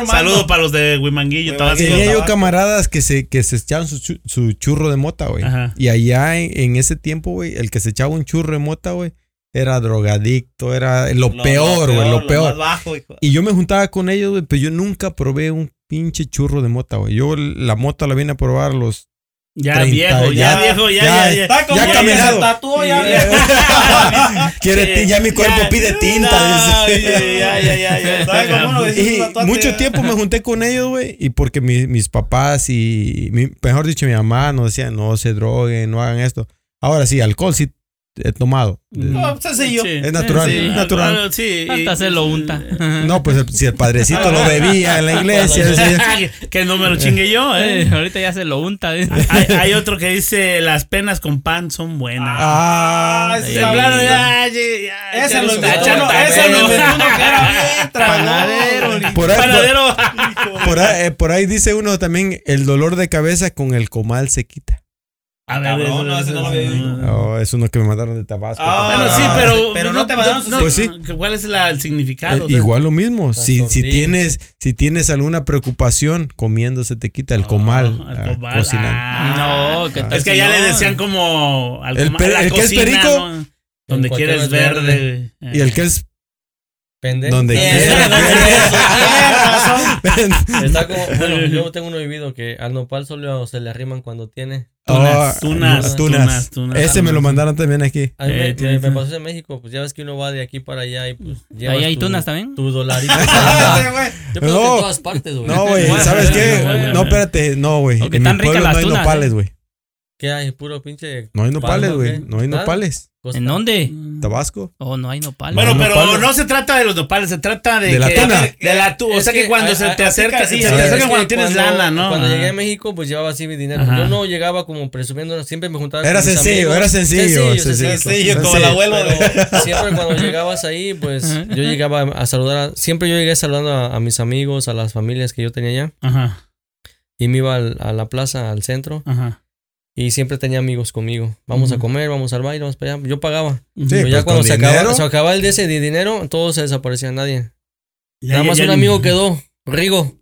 Speaker 1: Saludos para los de Huimanguillo, Tabasco.
Speaker 2: Tenía yo camaradas que se, que se echaban su, su churro de mota, güey.
Speaker 1: Ajá.
Speaker 2: Y allá en, en ese tiempo, güey, el que se echaba un churro de mota, güey, era drogadicto, era lo, peor, güey, lo
Speaker 4: más
Speaker 2: peor.
Speaker 4: bajo, hijo.
Speaker 2: Y yo me juntaba con ellos, güey, pero yo nunca probé un pinche churro de mota, güey. Yo la mota la vine a probar los...
Speaker 1: Ya
Speaker 2: 30,
Speaker 1: viejo, ya,
Speaker 2: ya,
Speaker 1: viejo, ya,
Speaker 2: ya,
Speaker 1: ya. ya.
Speaker 4: Está como
Speaker 2: Ya caminado.
Speaker 4: tatuó, ya. *laughs*
Speaker 2: Quiere ti- ya mi cuerpo
Speaker 1: Ya.
Speaker 2: pide tinta.
Speaker 1: Ya, ya, ya, ya.
Speaker 2: Y mucho tiempo me junté con ellos, güey. Y porque mi- mis papás y, mi- mejor dicho, mi mamá nos decían, no se droguen, no hagan esto. Ahora sí, alcohol sí tomado.
Speaker 4: No, sencillo.
Speaker 1: Sí.
Speaker 2: Es natural,
Speaker 1: Sí,
Speaker 2: es natural.
Speaker 1: Sí.
Speaker 3: Hasta
Speaker 1: y-
Speaker 3: se lo unta. *laughs*
Speaker 2: No, pues el- si el padrecito lo bebía en la *laughs* iglesia. decía, *laughs*
Speaker 1: que no me lo chingue yo,
Speaker 3: Eh,
Speaker 1: eh.
Speaker 3: ahorita ya se lo unta. ¿eh?
Speaker 1: Hay, hay otro que dice las penas con pan son buenas.
Speaker 2: Ah,
Speaker 4: sí.
Speaker 1: De plano, ya,
Speaker 4: Ese lo
Speaker 1: echando
Speaker 4: ese lo.
Speaker 3: Panadero.
Speaker 2: por ahí,
Speaker 1: Panadero.
Speaker 2: por, por ahí, eh, por ahí dice uno también, el dolor de cabeza con el comal se quita.
Speaker 1: A ver,
Speaker 4: Cabrón,
Speaker 1: eso-
Speaker 4: no, ese no lo había oído.
Speaker 2: Es uno que me mandaron de Tabasco.
Speaker 4: Ah,
Speaker 1: Bueno, sí, pero.
Speaker 4: pero no te mandaron
Speaker 2: Pues sí.
Speaker 1: ¿Cuál es la- el significado?
Speaker 2: Eh, igual lo mismo. Si, si tienes si tienes alguna preocupación, comiendo se te quita el comal.
Speaker 1: el
Speaker 2: ah,
Speaker 1: comal, ah.
Speaker 3: No, que
Speaker 2: Ah.
Speaker 3: tal
Speaker 1: Es que allá
Speaker 3: no?
Speaker 1: le decían como. Al
Speaker 2: El
Speaker 1: la
Speaker 2: que es perico,
Speaker 1: ¿no? Donde quieres verde.
Speaker 2: Y el que es
Speaker 5: Pendejo.
Speaker 2: donde quiera.
Speaker 5: Está como, bueno, *laughs* yo tengo uno vivido que al nopal solo se le arriman cuando tiene.
Speaker 2: Oh,
Speaker 1: Tunas, tunas, tunas, tunas.
Speaker 2: Ese me lo mandaron también aquí.
Speaker 1: Eh,
Speaker 5: me, me pasó en México, pues ya ves que uno va de aquí para allá y pues
Speaker 3: Ahí hay
Speaker 5: tu-
Speaker 3: tunas también.
Speaker 5: Tu dolarito. *laughs* *laughs* Yo creo que
Speaker 2: No.
Speaker 5: en todas partes, güey.
Speaker 2: No, güey, ¿sabes qué? No, espérate, no, güey. En mi pueblo
Speaker 3: las
Speaker 2: no hay
Speaker 3: tunas,
Speaker 2: nopales,
Speaker 3: ¿eh?
Speaker 2: güey.
Speaker 5: ¿Qué hay? Puro pinche.
Speaker 2: No hay nopales, güey. No hay nopales.
Speaker 5: Costa.
Speaker 3: ¿En dónde?
Speaker 2: Tabasco.
Speaker 3: Oh, no hay nopal.
Speaker 1: Bueno,
Speaker 2: No,
Speaker 1: pero
Speaker 2: nopales.
Speaker 1: no se trata de los nopales, se trata de,
Speaker 2: De la
Speaker 1: que-
Speaker 2: tuna.
Speaker 1: De la tu, o sea que,
Speaker 5: que
Speaker 1: cuando
Speaker 5: a-
Speaker 1: se te acerca,
Speaker 4: así,
Speaker 1: se
Speaker 4: sí,
Speaker 1: te acerca cuando tienes
Speaker 5: cuando-
Speaker 1: lana, ¿no?
Speaker 5: Cuando
Speaker 1: Ajá.
Speaker 5: llegué a México, pues llevaba así mi dinero.
Speaker 1: Ajá.
Speaker 5: Yo no llegaba como presumiendo, siempre me juntaba
Speaker 2: Era
Speaker 5: con mis
Speaker 2: sencillo,
Speaker 5: amigos.
Speaker 2: era sencillo, sencillo.
Speaker 4: Sencillo, como el
Speaker 2: Sí.
Speaker 4: abuelo.
Speaker 5: Pero siempre cuando llegabas ahí, pues yo llegaba a saludar. a- siempre yo llegué saludando a, a mis amigos, a las familias que yo tenía allá.
Speaker 1: Ajá,
Speaker 5: Y me iba al- a la plaza, al centro.
Speaker 1: ajá.
Speaker 5: Y siempre tenía amigos conmigo. Vamos a comer, vamos al baile, vamos para allá. Yo pagaba.
Speaker 2: Sí,
Speaker 5: Pero ya
Speaker 2: pues,
Speaker 5: cuando se
Speaker 2: dinero.
Speaker 5: acababa, se acababa el de ese de dinero, todo se desaparecía, nadie.
Speaker 1: Ya,
Speaker 5: Nada
Speaker 1: ya,
Speaker 5: más
Speaker 1: ya
Speaker 5: un amigo quedó. Rigo,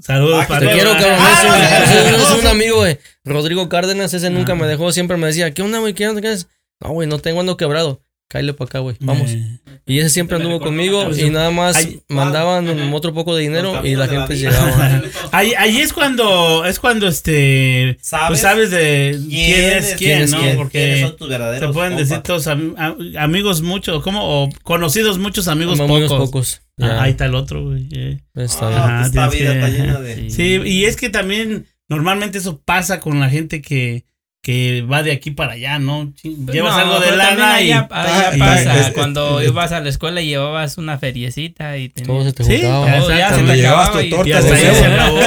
Speaker 1: Saludos para
Speaker 5: te quiero, cabrón.
Speaker 4: Ah, no, no,
Speaker 5: es un amigo, güey. Rodrigo Cárdenas, ese nunca
Speaker 1: Ah.
Speaker 5: me dejó. Siempre me decía, ¿qué onda, güey? ¿Qué onda? ¿Qué es? No, güey, no tengo, ando quebrado. Cállale para acá, güey. Vamos.
Speaker 1: Eh,
Speaker 5: Y ese siempre anduvo conmigo
Speaker 1: Pues,
Speaker 5: y nada más
Speaker 1: ay,
Speaker 5: mandaban otro poco de dinero y la gente llegaba. *laughs*
Speaker 1: Ahí, ahí es cuando, es cuando este,
Speaker 4: ¿Sabes?
Speaker 1: pues sabes de quién,
Speaker 4: ¿Quién
Speaker 1: es quién, ¿no? Porque
Speaker 4: son tus verdaderos
Speaker 1: se pueden decir todos am- am- amigos muchos, como o conocidos muchos amigos pocos.
Speaker 5: pocos.
Speaker 1: Ah, ahí está el otro, güey. eh.
Speaker 5: está bien.
Speaker 4: Ah, pues esta
Speaker 1: tienes
Speaker 4: vida
Speaker 1: que-
Speaker 4: está llena de.
Speaker 1: Sí, y es que también normalmente eso pasa con la gente que, que va de aquí para allá, ¿no? Chi- Llevas
Speaker 3: No,
Speaker 1: algo de lana y...
Speaker 3: allá,
Speaker 2: Ah,
Speaker 3: pasa.
Speaker 2: es- es-
Speaker 3: Cuando
Speaker 2: es-
Speaker 3: ibas a la escuela y llevabas una feriecita y tenías...
Speaker 5: Todo se te
Speaker 1: Sí,
Speaker 5: juntaba.
Speaker 1: ya,
Speaker 3: Todo ya se te acababa
Speaker 2: tu
Speaker 3: y-
Speaker 2: torta
Speaker 1: Y hasta
Speaker 2: huevo.
Speaker 1: se acabó.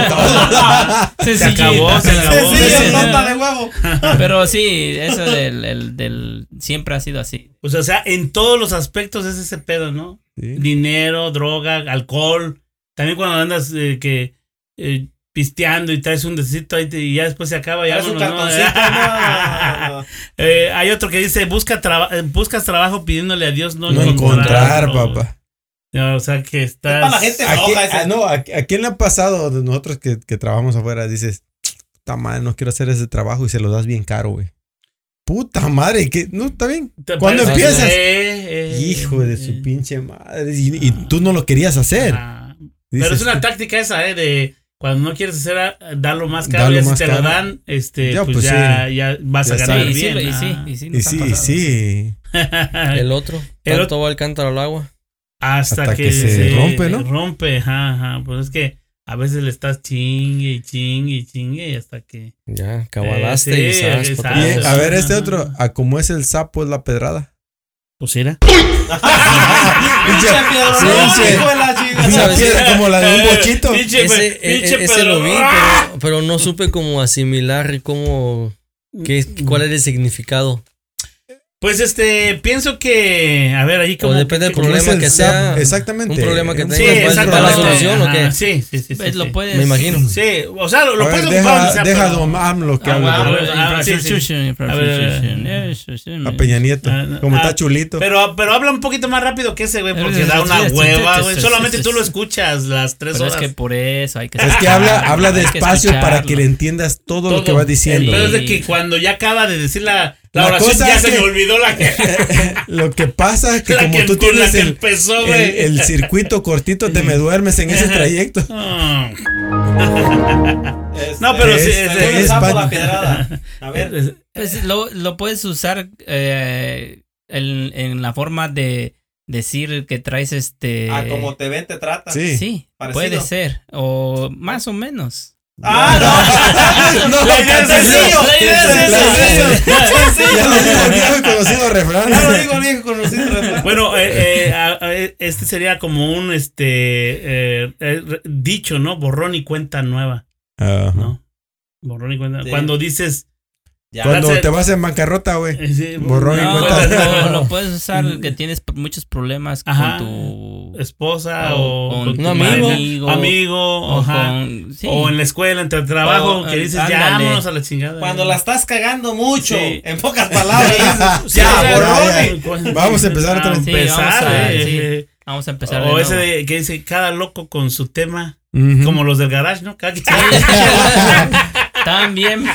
Speaker 1: Se acabó, se acabó.
Speaker 4: Sí,
Speaker 1: Sí,
Speaker 4: sí,
Speaker 1: sí.
Speaker 4: torta de huevo.
Speaker 3: Pero sí, eso del, el- del... Siempre ha sido así.
Speaker 1: Pues, o sea, en todos los aspectos es ese pedo, ¿no?
Speaker 2: Sí.
Speaker 1: Dinero, droga, alcohol. También cuando andas eh, que eh, pisteando y traes un decito ahí y ya después se acaba y
Speaker 4: Es un
Speaker 1: vámonos, ¿no?
Speaker 4: cartoncito. *laughs* no, no, no.
Speaker 1: Eh, hay otro que dice, busca traba- eh, buscas trabajo pidiéndole a Dios no,
Speaker 2: No encontrar,
Speaker 1: encontrarlo".
Speaker 2: papá.
Speaker 1: Ya, O sea que estás...
Speaker 4: para la gente
Speaker 2: ¿A quién,
Speaker 4: floja ese.
Speaker 2: ah, no, ¿a, a quién le ha pasado de nosotros que, que trabajamos afuera? Dices, puta madre, no quiero hacer ese trabajo y se lo das bien caro, güey. Puta madre, que no, está bien.
Speaker 1: ¿Te
Speaker 2: ¿Cuándo empiezas?
Speaker 1: Eh, eh,
Speaker 2: Hijo de su
Speaker 1: eh.
Speaker 2: pinche madre. Y, y tú no lo querías hacer.
Speaker 1: Ajá. Pero es una táctica esa, ¿eh? De cuando no quieres hacer, a- darlo más caro,
Speaker 2: Darlo
Speaker 1: y si te
Speaker 2: caro.
Speaker 1: lo dan, este,
Speaker 2: Ya,
Speaker 1: pues,
Speaker 2: pues,
Speaker 1: ya,
Speaker 2: sí.
Speaker 1: ya vas
Speaker 2: Ya
Speaker 1: a ganar
Speaker 3: sí,
Speaker 1: bien.
Speaker 3: y sí,
Speaker 1: ah.
Speaker 3: y sí.
Speaker 2: Y sí, sí.
Speaker 5: El otro, *laughs*
Speaker 1: El
Speaker 5: tanto va el cántaro al agua.
Speaker 1: Hasta,
Speaker 2: Hasta
Speaker 1: que,
Speaker 2: que se rompe, ¿no?
Speaker 1: Rompe, ajá, ajá. Pues es que a veces le estás chingue y chingue y chingue y hasta que.
Speaker 5: Ya, cabalaste
Speaker 1: Eh,
Speaker 5: y
Speaker 1: sí,
Speaker 5: sabes.
Speaker 1: exacto.
Speaker 5: pa'
Speaker 2: Y,
Speaker 5: todos.
Speaker 2: a ver, este
Speaker 1: Ajá.
Speaker 2: otro, a como es el sapo es la pedrada.
Speaker 1: Pues era. *laughs*
Speaker 2: Como la de un bochito.
Speaker 1: Pinche,
Speaker 5: Ese,
Speaker 1: pe-
Speaker 5: e-
Speaker 1: pinche
Speaker 5: e- ese lo vi,
Speaker 1: Pedro.
Speaker 5: pero, pero no supe cómo asimilar cómo, qué, cuál era el significado.
Speaker 1: Pues este, pienso que. A ver, ahí como.
Speaker 5: O depende del problema
Speaker 2: el
Speaker 5: que sea.
Speaker 2: Exactamente.
Speaker 5: un problema que
Speaker 2: Un
Speaker 5: tengas,
Speaker 1: Sí,
Speaker 5: ¿cuál es la
Speaker 1: exactamente.
Speaker 5: solución o qué?
Speaker 1: Sí, sí, sí. sí,
Speaker 3: Pues lo
Speaker 1: sí.
Speaker 3: puedes...
Speaker 5: Me imagino.
Speaker 1: Sí, o sea, lo,
Speaker 2: A
Speaker 1: puedes ocupar
Speaker 2: deja,
Speaker 1: sea,
Speaker 2: deja
Speaker 1: pero-
Speaker 2: a Don AMLO que
Speaker 1: Ah,
Speaker 2: hable.
Speaker 1: sí,
Speaker 2: A Peña Nieto.
Speaker 1: Ah.
Speaker 2: Como
Speaker 1: Ah,
Speaker 2: está chulito.
Speaker 1: Pero, pero habla un poquito más rápido que ese, güey, porque da una hueva, güey. Solamente tú lo escuchas las tres
Speaker 3: Pero es
Speaker 1: horas.
Speaker 3: que por eso hay que
Speaker 2: Es que habla, despacio para que le entiendas todo, lo que va diciendo.
Speaker 1: Pero es de que cuando ya acaba de decir la, la,
Speaker 2: La
Speaker 1: oración,
Speaker 2: cosa
Speaker 1: ya
Speaker 2: es
Speaker 1: se
Speaker 2: que-
Speaker 1: me olvidó la que, *laughs*
Speaker 2: Lo que pasa es que
Speaker 1: la
Speaker 2: como
Speaker 1: que,
Speaker 2: tú tienes el,
Speaker 1: empezó,
Speaker 2: el, circuito cortito, te me duermes en ese trayecto.
Speaker 1: Ah.
Speaker 4: Este,
Speaker 1: No, pero sí,
Speaker 2: Es-
Speaker 1: es-
Speaker 2: es pan-
Speaker 4: la pedrada. A ver.
Speaker 3: Pues lo, lo puedes usar eh, en, en la forma de decir que traes este...
Speaker 4: Ah, como te ven, te tratan.
Speaker 2: Sí.
Speaker 3: Sí, puede ser. O más o menos.
Speaker 4: Ah, no.
Speaker 1: La idea es
Speaker 4: Sencillo,
Speaker 1: la idea es
Speaker 4: sencillo.
Speaker 2: Ya lo dijo el viejo y conocido refrán.
Speaker 4: Ya lo digo el viejo conocido refrán.
Speaker 1: Bueno, eh, eh, a- a- este sería como un este eh, eh, dicho, ¿no? Borrón y cuenta nueva,
Speaker 2: Ajá.
Speaker 1: ¿no? Borrón y cuenta.
Speaker 4: Sí.
Speaker 1: Cuando dices
Speaker 4: Ya.
Speaker 2: Cuando te vas en bancarrota, güey.
Speaker 1: eh, sí,
Speaker 2: Borrón y
Speaker 3: No,
Speaker 2: cuenta
Speaker 3: lo,
Speaker 2: nueva.
Speaker 3: lo puedes usar que tienes muchos problemas
Speaker 1: Ajá.
Speaker 3: con tu
Speaker 1: esposa
Speaker 3: o
Speaker 1: o,
Speaker 3: con
Speaker 1: con
Speaker 3: tu
Speaker 1: tu
Speaker 5: amigo.
Speaker 1: amigo, amigo,
Speaker 3: o
Speaker 1: ajá.
Speaker 3: con sí.
Speaker 1: o en la escuela, entre el trabajo,
Speaker 3: O,
Speaker 1: que
Speaker 3: eh,
Speaker 1: dices, ya
Speaker 3: ándale.
Speaker 1: vámonos a la chingada.
Speaker 4: Cuando la estás cagando mucho,
Speaker 1: Sí.
Speaker 4: en pocas palabras.
Speaker 1: Sí, *laughs*
Speaker 4: ya, borrón.
Speaker 2: ya. Vamos a empezar otra vez.
Speaker 3: Sí,
Speaker 1: empezar,
Speaker 3: vamos a-
Speaker 1: eh,
Speaker 3: sí.
Speaker 1: eh,
Speaker 3: Vamos a empezar de
Speaker 1: O ese
Speaker 3: nuevo.
Speaker 1: de, que dice cada loco con su tema,
Speaker 2: Ujú.
Speaker 1: como los del garage, ¿no? Cada, *laughs*
Speaker 3: También. *laughs*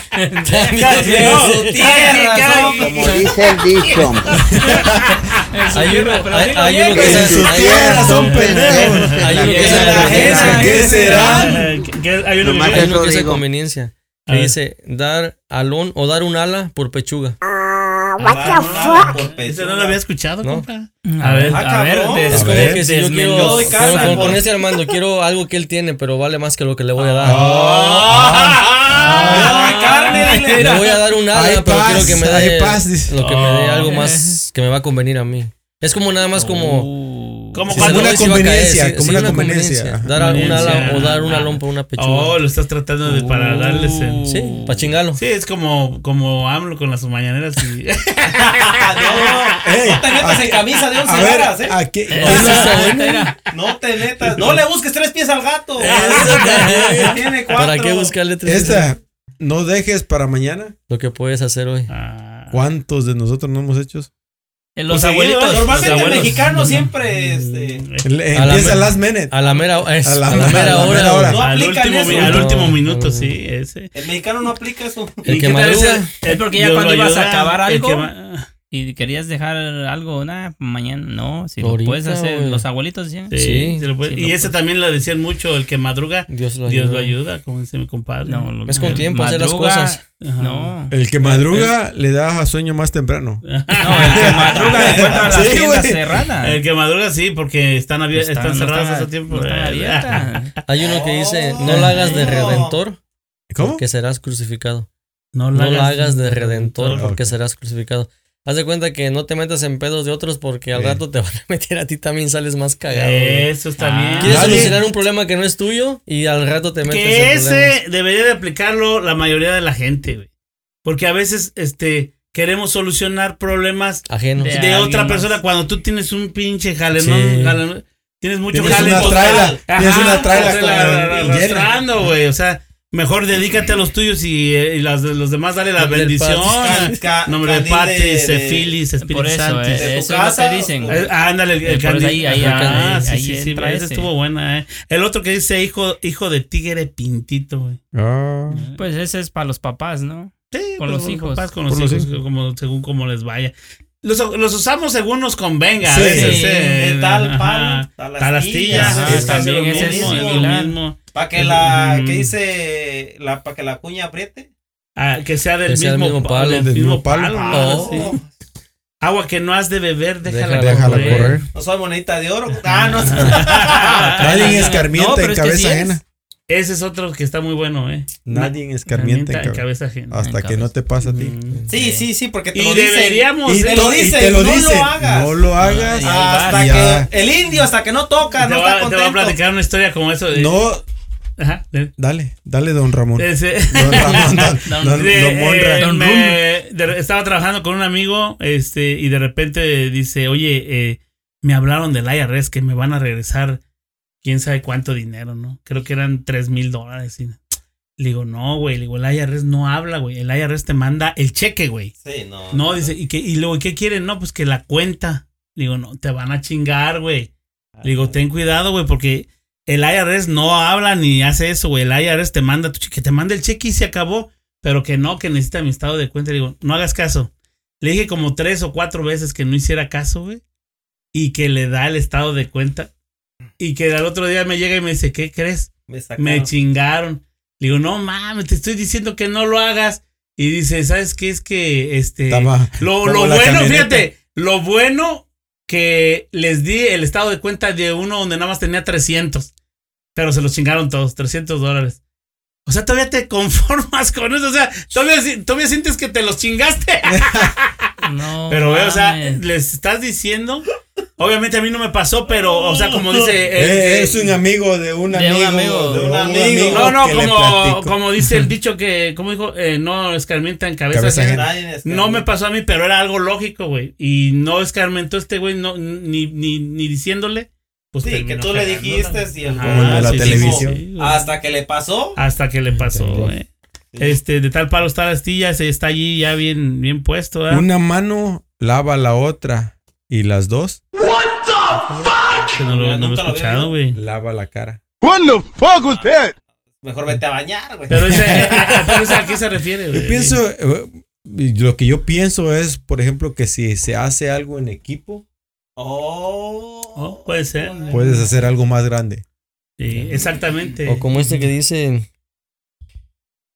Speaker 6: Como dice el dicho.
Speaker 5: Hay uno,
Speaker 3: Pero
Speaker 5: hay, hay uno que.
Speaker 2: En su tierra son pendejos.
Speaker 5: hay uno que es
Speaker 4: ¿qué será?
Speaker 1: Hay uno que
Speaker 5: es conveniencia. Que dice dar alón o dar un ala por pechuga.
Speaker 4: Ah, por
Speaker 1: Ese
Speaker 4: pechuga.
Speaker 1: no lo había escuchado,
Speaker 5: No.
Speaker 1: compa. A ver,
Speaker 4: Ah,
Speaker 3: a ver,
Speaker 4: cabrón.
Speaker 3: des-
Speaker 2: A
Speaker 5: Es como que si yo quiero
Speaker 4: doy casa
Speaker 5: con, con-
Speaker 4: por-
Speaker 5: con ese Armando quiero algo que él tiene, pero vale más que lo que le voy a dar.
Speaker 4: Ah, dile.
Speaker 5: Le voy a dar un ala, pero
Speaker 2: paz,
Speaker 5: quiero que me dé lo que me dé
Speaker 1: Oh.
Speaker 5: algo más que me va a convenir a mí. Es como nada más como
Speaker 3: Uh,
Speaker 1: Como
Speaker 5: si
Speaker 1: cuando-
Speaker 2: una
Speaker 5: sí caer,
Speaker 2: conveniencia,
Speaker 5: sí-
Speaker 2: como
Speaker 5: sí,
Speaker 2: una conveniencia.
Speaker 5: Dar un ala
Speaker 1: Conveniencia.
Speaker 5: o dar un alón por una pechuga.
Speaker 1: Oh, lo estás tratando de para darles el...
Speaker 5: Sí, para chingarlo.
Speaker 1: Sí, es como, como AMLO con las mañaneras y...
Speaker 4: Ah, *laughs* no,
Speaker 2: Ey,
Speaker 4: no te metas en camisa de once
Speaker 2: A ver,
Speaker 4: varas, ¿eh?
Speaker 2: aquí.
Speaker 3: Buena.
Speaker 4: No te metas. No le busques tres pies al gato. Tiene cuatro.
Speaker 5: ¿Para qué buscarle tres
Speaker 2: Esta, no dejes para mañana.
Speaker 5: Lo que puedes hacer hoy.
Speaker 1: Ah.
Speaker 2: ¿Cuántos de nosotros no hemos hecho?
Speaker 3: En los
Speaker 1: Pues seguido,
Speaker 3: abuelitos.
Speaker 4: Normalmente
Speaker 3: los
Speaker 4: el mexicano siempre este,
Speaker 5: A
Speaker 2: Empieza
Speaker 5: me-
Speaker 2: last minute.
Speaker 5: A la mera, es-
Speaker 2: A la-
Speaker 5: a la mera
Speaker 2: a la
Speaker 5: hora.
Speaker 4: No
Speaker 1: al, último,
Speaker 4: eso.
Speaker 1: al
Speaker 5: No.
Speaker 1: último minuto, sí, ese.
Speaker 4: el mexicano no aplica eso.
Speaker 5: El
Speaker 1: ¿Y
Speaker 5: que madruga.
Speaker 3: Es porque ya cuando ibas a acabar
Speaker 1: el
Speaker 3: algo,
Speaker 1: que
Speaker 3: y querías dejar algo, nada, mañana no, si lo puedes hacer, los abuelitos decían.
Speaker 1: Sí, lo puede- y
Speaker 3: lo
Speaker 1: ese también lo decían mucho, el que madruga,
Speaker 5: Dios lo
Speaker 1: Dios
Speaker 5: ayuda.
Speaker 1: lo ayuda, como dice mi compadre.
Speaker 3: No, lo-
Speaker 5: Es con tiempo hacer las
Speaker 3: madruga,
Speaker 5: cosas.
Speaker 1: Ajá.
Speaker 3: No.
Speaker 2: El que madruga le da sueño más temprano. *laughs*
Speaker 3: No, el que madruga encuentra las
Speaker 2: Sí,
Speaker 3: tiendas cerradas.
Speaker 1: El que madruga sí, porque están, abier-
Speaker 3: Están-
Speaker 1: están
Speaker 3: no
Speaker 1: cerradas
Speaker 3: están-
Speaker 1: hace tiempo.
Speaker 3: no están abiertas. *laughs*
Speaker 5: Hay uno que dice, no la hagas de redentor,
Speaker 2: ¿Cómo?
Speaker 5: porque serás crucificado.
Speaker 1: No
Speaker 5: No la hagas de redentor, porque serás crucificado. Haz de cuenta que no te metas en pedos de otros porque al rato te *laughs* van a meter a ti también sales más cagado.
Speaker 1: Eso está
Speaker 3: Ah.
Speaker 1: bien.
Speaker 5: Quieres solucionar un problema que no es tuyo y al rato te metes
Speaker 1: que
Speaker 5: en problemas.
Speaker 1: ese debería de aplicarlo la mayoría de la gente, güey. Porque a veces este queremos solucionar problemas
Speaker 5: Ajenos.
Speaker 3: De-
Speaker 1: de, otra
Speaker 3: más.
Speaker 1: persona cuando tú tienes un pinche jale,
Speaker 5: Sí.
Speaker 1: ¿no? Jale- tienes mucho
Speaker 2: Tienes
Speaker 1: jale
Speaker 2: una
Speaker 1: total.
Speaker 2: traila, tienes una traila
Speaker 1: güey. O sea, mejor dedícate a los tuyos y, eh, y las de los demás dale la bendición.
Speaker 5: Padre.
Speaker 4: Ca-
Speaker 1: Nombre de *laughs*
Speaker 4: de-
Speaker 1: Filis, Espíritu
Speaker 3: Por eso,
Speaker 1: Santo.
Speaker 3: eh,
Speaker 4: tu
Speaker 3: eso es lo que dicen.
Speaker 1: Eh, ándale, el, el
Speaker 3: por eso
Speaker 1: candil.
Speaker 3: ahí- ahí-
Speaker 1: Ajá,
Speaker 3: ahí-
Speaker 1: sí,
Speaker 3: ahí
Speaker 1: sí, sí, ese
Speaker 3: ese.
Speaker 1: estuvo buena, eh. El otro que dice hijo, hijo de tigre pintito, güey.
Speaker 2: Ah.
Speaker 3: Pues ese es para los papás, ¿no?
Speaker 1: Sí,
Speaker 3: Con
Speaker 1: pues,
Speaker 3: los hijos.
Speaker 1: papás, con los
Speaker 2: Por los
Speaker 1: hijos, como, según como les vaya. Los, los usamos según nos convenga.
Speaker 2: Sí.
Speaker 1: a veces,
Speaker 3: Sí,
Speaker 1: eh,
Speaker 4: de tal palo, tal
Speaker 1: Tal
Speaker 4: astilla.
Speaker 3: Ajá,
Speaker 1: es
Speaker 3: también
Speaker 1: lo
Speaker 3: es
Speaker 1: mismo, es lo mismo.
Speaker 4: Para que la,
Speaker 1: Mm.
Speaker 4: que dice, la, para que la cuña apriete.
Speaker 1: Ah, que sea del
Speaker 5: Que sea
Speaker 1: mismo,
Speaker 5: del mismo
Speaker 1: palo.
Speaker 5: palo.
Speaker 1: Del
Speaker 2: Del
Speaker 1: mismo
Speaker 2: palo.
Speaker 1: palo. ah,
Speaker 5: Oh.
Speaker 1: sí. Agua que no has de beber, déjala,
Speaker 5: Déjala
Speaker 2: Déjala
Speaker 1: correr.
Speaker 2: correr.
Speaker 4: No soy monedita de oro. *laughs* Ah, no.
Speaker 2: Nadie escarmienta
Speaker 3: No,
Speaker 2: en
Speaker 3: es que
Speaker 2: cabeza
Speaker 3: sí es.
Speaker 2: ajena.
Speaker 1: Ese es otro que está muy bueno, ¿eh?
Speaker 2: Nadie escarmienta en
Speaker 1: en
Speaker 2: cabeza
Speaker 1: ajena.
Speaker 2: Hasta
Speaker 3: en
Speaker 2: que no te pasa a ti.
Speaker 1: Mm.
Speaker 4: Sí, sí, sí, porque te
Speaker 1: Y
Speaker 4: lo dicen.
Speaker 1: deberíamos
Speaker 2: Y
Speaker 4: te lo
Speaker 2: y
Speaker 4: dicen, no lo hagas.
Speaker 2: No lo hagas.
Speaker 4: Hasta
Speaker 2: ya.
Speaker 4: que el indio, hasta que no toca,
Speaker 1: te,
Speaker 4: no
Speaker 1: voy
Speaker 4: está
Speaker 1: te voy a
Speaker 4: contento.
Speaker 1: platicar una historia como eso. de-
Speaker 2: No,
Speaker 1: Ajá.
Speaker 2: dale, dale, don Ramón.
Speaker 1: ese-
Speaker 2: Don Ramón, don, *laughs*
Speaker 3: Don-
Speaker 2: don-
Speaker 1: de-
Speaker 2: don Monra.
Speaker 1: eh, me- de- estaba trabajando con un amigo este y de repente dice, oye, eh, me hablaron del IRS que me van a regresar quién sabe cuánto dinero, ¿no? Creo que eran tres mil dólares. Y le digo, no, güey, le digo, el IRS no habla, güey. El IRS te manda el cheque, güey.
Speaker 4: Sí, no.
Speaker 1: No, dice, ¿y, qué, y luego, ¿qué quieren? No, pues que la cuenta. Le digo, no, te van a chingar, güey. Le digo, ten cuidado, güey, porque el IRS no habla ni hace eso, güey. El IRS te manda tu cheque, que te manda el cheque y se acabó. Pero que no, que necesita mi estado de cuenta. Le digo, no hagas caso. Le dije como tres o cuatro veces que no hiciera caso, güey. Y que le da el estado de cuenta. Y que al otro día me llega y me dice, ¿qué crees?
Speaker 4: Me.
Speaker 1: Me chingaron. Le digo, no mames, te estoy diciendo que no lo hagas. Y dice, ¿sabes qué? Es que este. Lo, lo bueno,
Speaker 2: camioneta.
Speaker 1: fíjate, lo bueno que les di el estado de cuenta de uno donde nada más tenía 300. Pero se los chingaron todos, 300 dólares. O sea, todavía te conformas *laughs* con eso. O sea, todavía, todavía sientes que te los chingaste. *laughs*
Speaker 3: No.
Speaker 1: Pero, güey, o sea,
Speaker 3: mames.
Speaker 1: les estás diciendo. Obviamente a mí no me pasó, pero, o sea, como dice.
Speaker 2: Eh,
Speaker 1: eh,
Speaker 2: es un amigo de un
Speaker 3: De un
Speaker 2: amigo.
Speaker 3: amigo.
Speaker 2: de
Speaker 4: Un amigo.
Speaker 1: no, no, como, como dice el *laughs* dicho que, ¿cómo dijo? Eh, no escarmienta en cabeza,
Speaker 2: Cabeza
Speaker 1: ajena.
Speaker 2: ajena.
Speaker 4: Nadie es-
Speaker 1: No me pasó a mí, pero era algo lógico, güey. Y no escarmentó este güey, no, ni, ni, ni diciéndole. Pues
Speaker 4: Sí, que tú le dijiste y el
Speaker 2: Como el de la
Speaker 1: sí,
Speaker 2: televisión.
Speaker 1: sí.
Speaker 4: Hasta que le pasó.
Speaker 1: Hasta que le pasó,
Speaker 2: Sí.
Speaker 1: güey. Este, de tal palo está la astilla, se está allí ya bien, bien puesto, ¿verdad?
Speaker 2: Una mano lava la otra y las dos
Speaker 1: Que no lo, no lo he escuchado, güey.
Speaker 2: lava la cara.
Speaker 4: Mejor vete a bañar, güey.
Speaker 1: Pero ese, *laughs* pero ese, ¿a qué se refiere, güey?
Speaker 2: Yo pienso, eh, lo que yo pienso es, por ejemplo, que si se hace algo en equipo,
Speaker 4: Oh.
Speaker 1: Oh, puede ser.
Speaker 2: puedes hacer algo más grande.
Speaker 1: Sí, exactamente.
Speaker 5: O como este que dice,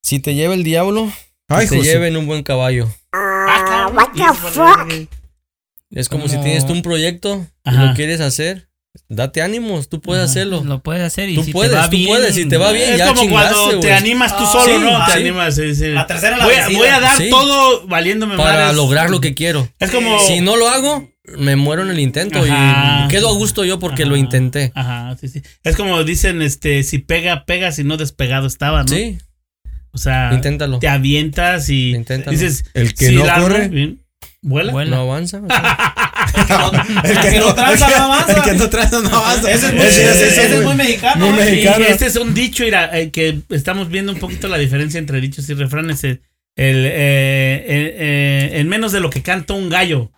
Speaker 5: si te lleva el diablo,
Speaker 2: Ay,
Speaker 5: te
Speaker 2: José.
Speaker 5: lleve en un buen caballo.
Speaker 1: Ah, cabrón.
Speaker 5: Es como
Speaker 3: Como-
Speaker 5: si tienes tú un proyecto y
Speaker 1: Ajá.
Speaker 5: lo quieres hacer. Date ánimos, tú puedes
Speaker 1: Ajá.
Speaker 5: hacerlo.
Speaker 3: Lo puedes hacer y
Speaker 5: Tú
Speaker 3: si
Speaker 5: puedes,
Speaker 3: te va
Speaker 5: tú
Speaker 3: bien,
Speaker 5: puedes, si te va bien,
Speaker 1: Es
Speaker 5: ya
Speaker 1: como
Speaker 5: chingaste,
Speaker 1: cuando te animas tú
Speaker 4: Ah,
Speaker 1: solo,
Speaker 4: sí,
Speaker 1: ¿no? Te
Speaker 5: sí.
Speaker 1: animas. sí, sí.
Speaker 4: La tercera la
Speaker 1: Voy a, voy a dar
Speaker 5: Sí.
Speaker 1: todo valiéndome
Speaker 5: Para lograr lo que quiero.
Speaker 1: Es como.
Speaker 5: Si no lo hago, me muero en el intento
Speaker 1: Ajá.
Speaker 5: y quedo a gusto yo porque
Speaker 1: Ajá.
Speaker 5: lo intenté.
Speaker 1: Ajá, sí, sí. Es como dicen, este, si pega, pega, si no despegado estaba, ¿no?
Speaker 5: Sí,
Speaker 1: O sea,
Speaker 5: inténtalo.
Speaker 1: te avientas y
Speaker 5: Inténtalo.
Speaker 1: dices,
Speaker 2: El que no corre.
Speaker 1: bien, vuela.
Speaker 3: Vuela.
Speaker 5: No avanza.
Speaker 2: El
Speaker 4: que no tranza, no avanza.
Speaker 2: El que no tranza no avanza.
Speaker 4: Ese es muy,
Speaker 2: Ese es
Speaker 4: ese
Speaker 2: eso,
Speaker 4: es
Speaker 2: güey.
Speaker 4: muy mexicano.
Speaker 2: Muy.
Speaker 1: Y
Speaker 2: mexicano.
Speaker 1: este es un dicho eh, que estamos viendo un poquito la diferencia entre dichos y refranes. eh, El, eh, eh, eh, en menos de lo que canta un gallo.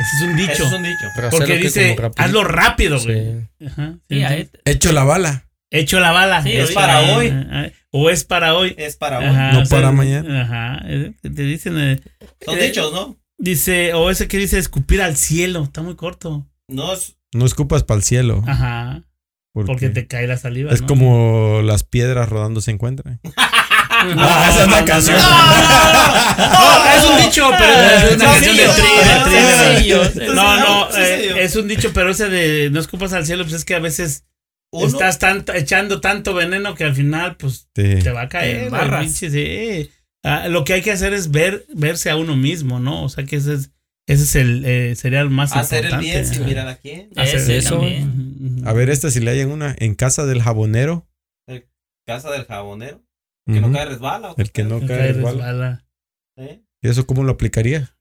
Speaker 1: Ese es un dicho.
Speaker 4: Eso es un dicho.
Speaker 5: Pero
Speaker 1: porque dice, hazlo rápido, güey. Ajá, sí,
Speaker 3: Sí,
Speaker 1: sí.
Speaker 3: ahí-
Speaker 2: Hecho la bala.
Speaker 1: Hecho la bala.
Speaker 3: Sí,
Speaker 4: Es
Speaker 3: ahorita.
Speaker 4: para hoy.
Speaker 1: Ajá, O es para hoy.
Speaker 4: Es para hoy.
Speaker 1: Ajá,
Speaker 2: No para mañana.
Speaker 1: Ajá. eh, Te dicen. eh,
Speaker 4: Son
Speaker 1: eh,
Speaker 4: dichos, ¿no?
Speaker 1: Dice, o ese que dice escupir al cielo. Está muy corto.
Speaker 4: No es.
Speaker 2: No escupas para el cielo.
Speaker 1: Ajá.
Speaker 2: Porque,
Speaker 1: Porque te cae la saliva.
Speaker 2: es
Speaker 1: ¿no?
Speaker 2: como las piedras rodando se encuentran. *laughs*
Speaker 1: No,
Speaker 2: esa es
Speaker 1: no,
Speaker 2: canción.
Speaker 1: No, es un dicho, pero es una
Speaker 4: No,
Speaker 1: canción de eh, es un dicho, pero ese de no escupas al cielo, pues es que a veces
Speaker 4: Uno,
Speaker 1: estás tanto, echando tanto veneno que al final, pues
Speaker 2: Sí.
Speaker 1: te va a caer. El sí. Ah, lo que hay que hacer es ver, verse a uno mismo, ¿no? O sea que ese es, ese es el, eh, sería el más
Speaker 4: hacer el
Speaker 1: importante.
Speaker 4: bien sin mirar a quién.
Speaker 1: Hacer
Speaker 3: Ese
Speaker 1: eso.
Speaker 3: también.
Speaker 2: A ver, esta si le hayan una en casa del jabonero.
Speaker 4: Casa del jabonero. Que no
Speaker 2: Ujú.
Speaker 4: cae resbala. ¿o
Speaker 2: El que no
Speaker 1: No
Speaker 2: cae
Speaker 1: cae
Speaker 2: resbala.
Speaker 1: resbala.
Speaker 4: ¿Eh?
Speaker 2: ¿Y eso cómo lo aplicaría?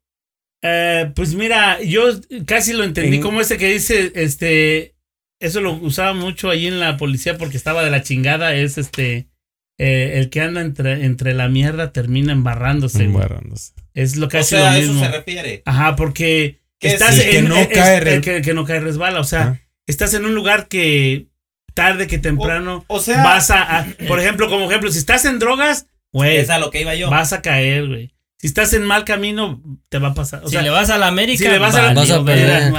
Speaker 1: Eh, pues mira, yo casi lo entendí
Speaker 2: En-
Speaker 1: como ese que dice, este, eso lo usaba mucho ahí en la policía porque estaba de la chingada, es este, eh, el que anda entre, entre la mierda termina embarrándose.
Speaker 2: Embarrándose.
Speaker 1: Es lo
Speaker 4: O
Speaker 1: casi
Speaker 4: sea,
Speaker 1: lo
Speaker 4: a eso
Speaker 1: mismo.
Speaker 4: se refiere.
Speaker 1: Ajá, porque
Speaker 4: Que
Speaker 1: estás
Speaker 4: sí,
Speaker 1: en
Speaker 2: que no
Speaker 1: es-
Speaker 2: cae
Speaker 1: es-
Speaker 2: re-
Speaker 1: que, que no cae resbala, o sea,
Speaker 2: Ah.
Speaker 1: estás en un lugar que tarde que temprano
Speaker 4: O sea,
Speaker 1: vas a, a- por ejemplo, como ejemplo, si estás en drogas, güey,
Speaker 4: es a lo que iba yo.
Speaker 1: vas a caer, güey. Si estás en mal camino, te va a pasar. O
Speaker 3: si
Speaker 1: sea,
Speaker 3: le vas a la América,
Speaker 1: si le vas a la
Speaker 5: Vas a *laughs* perder.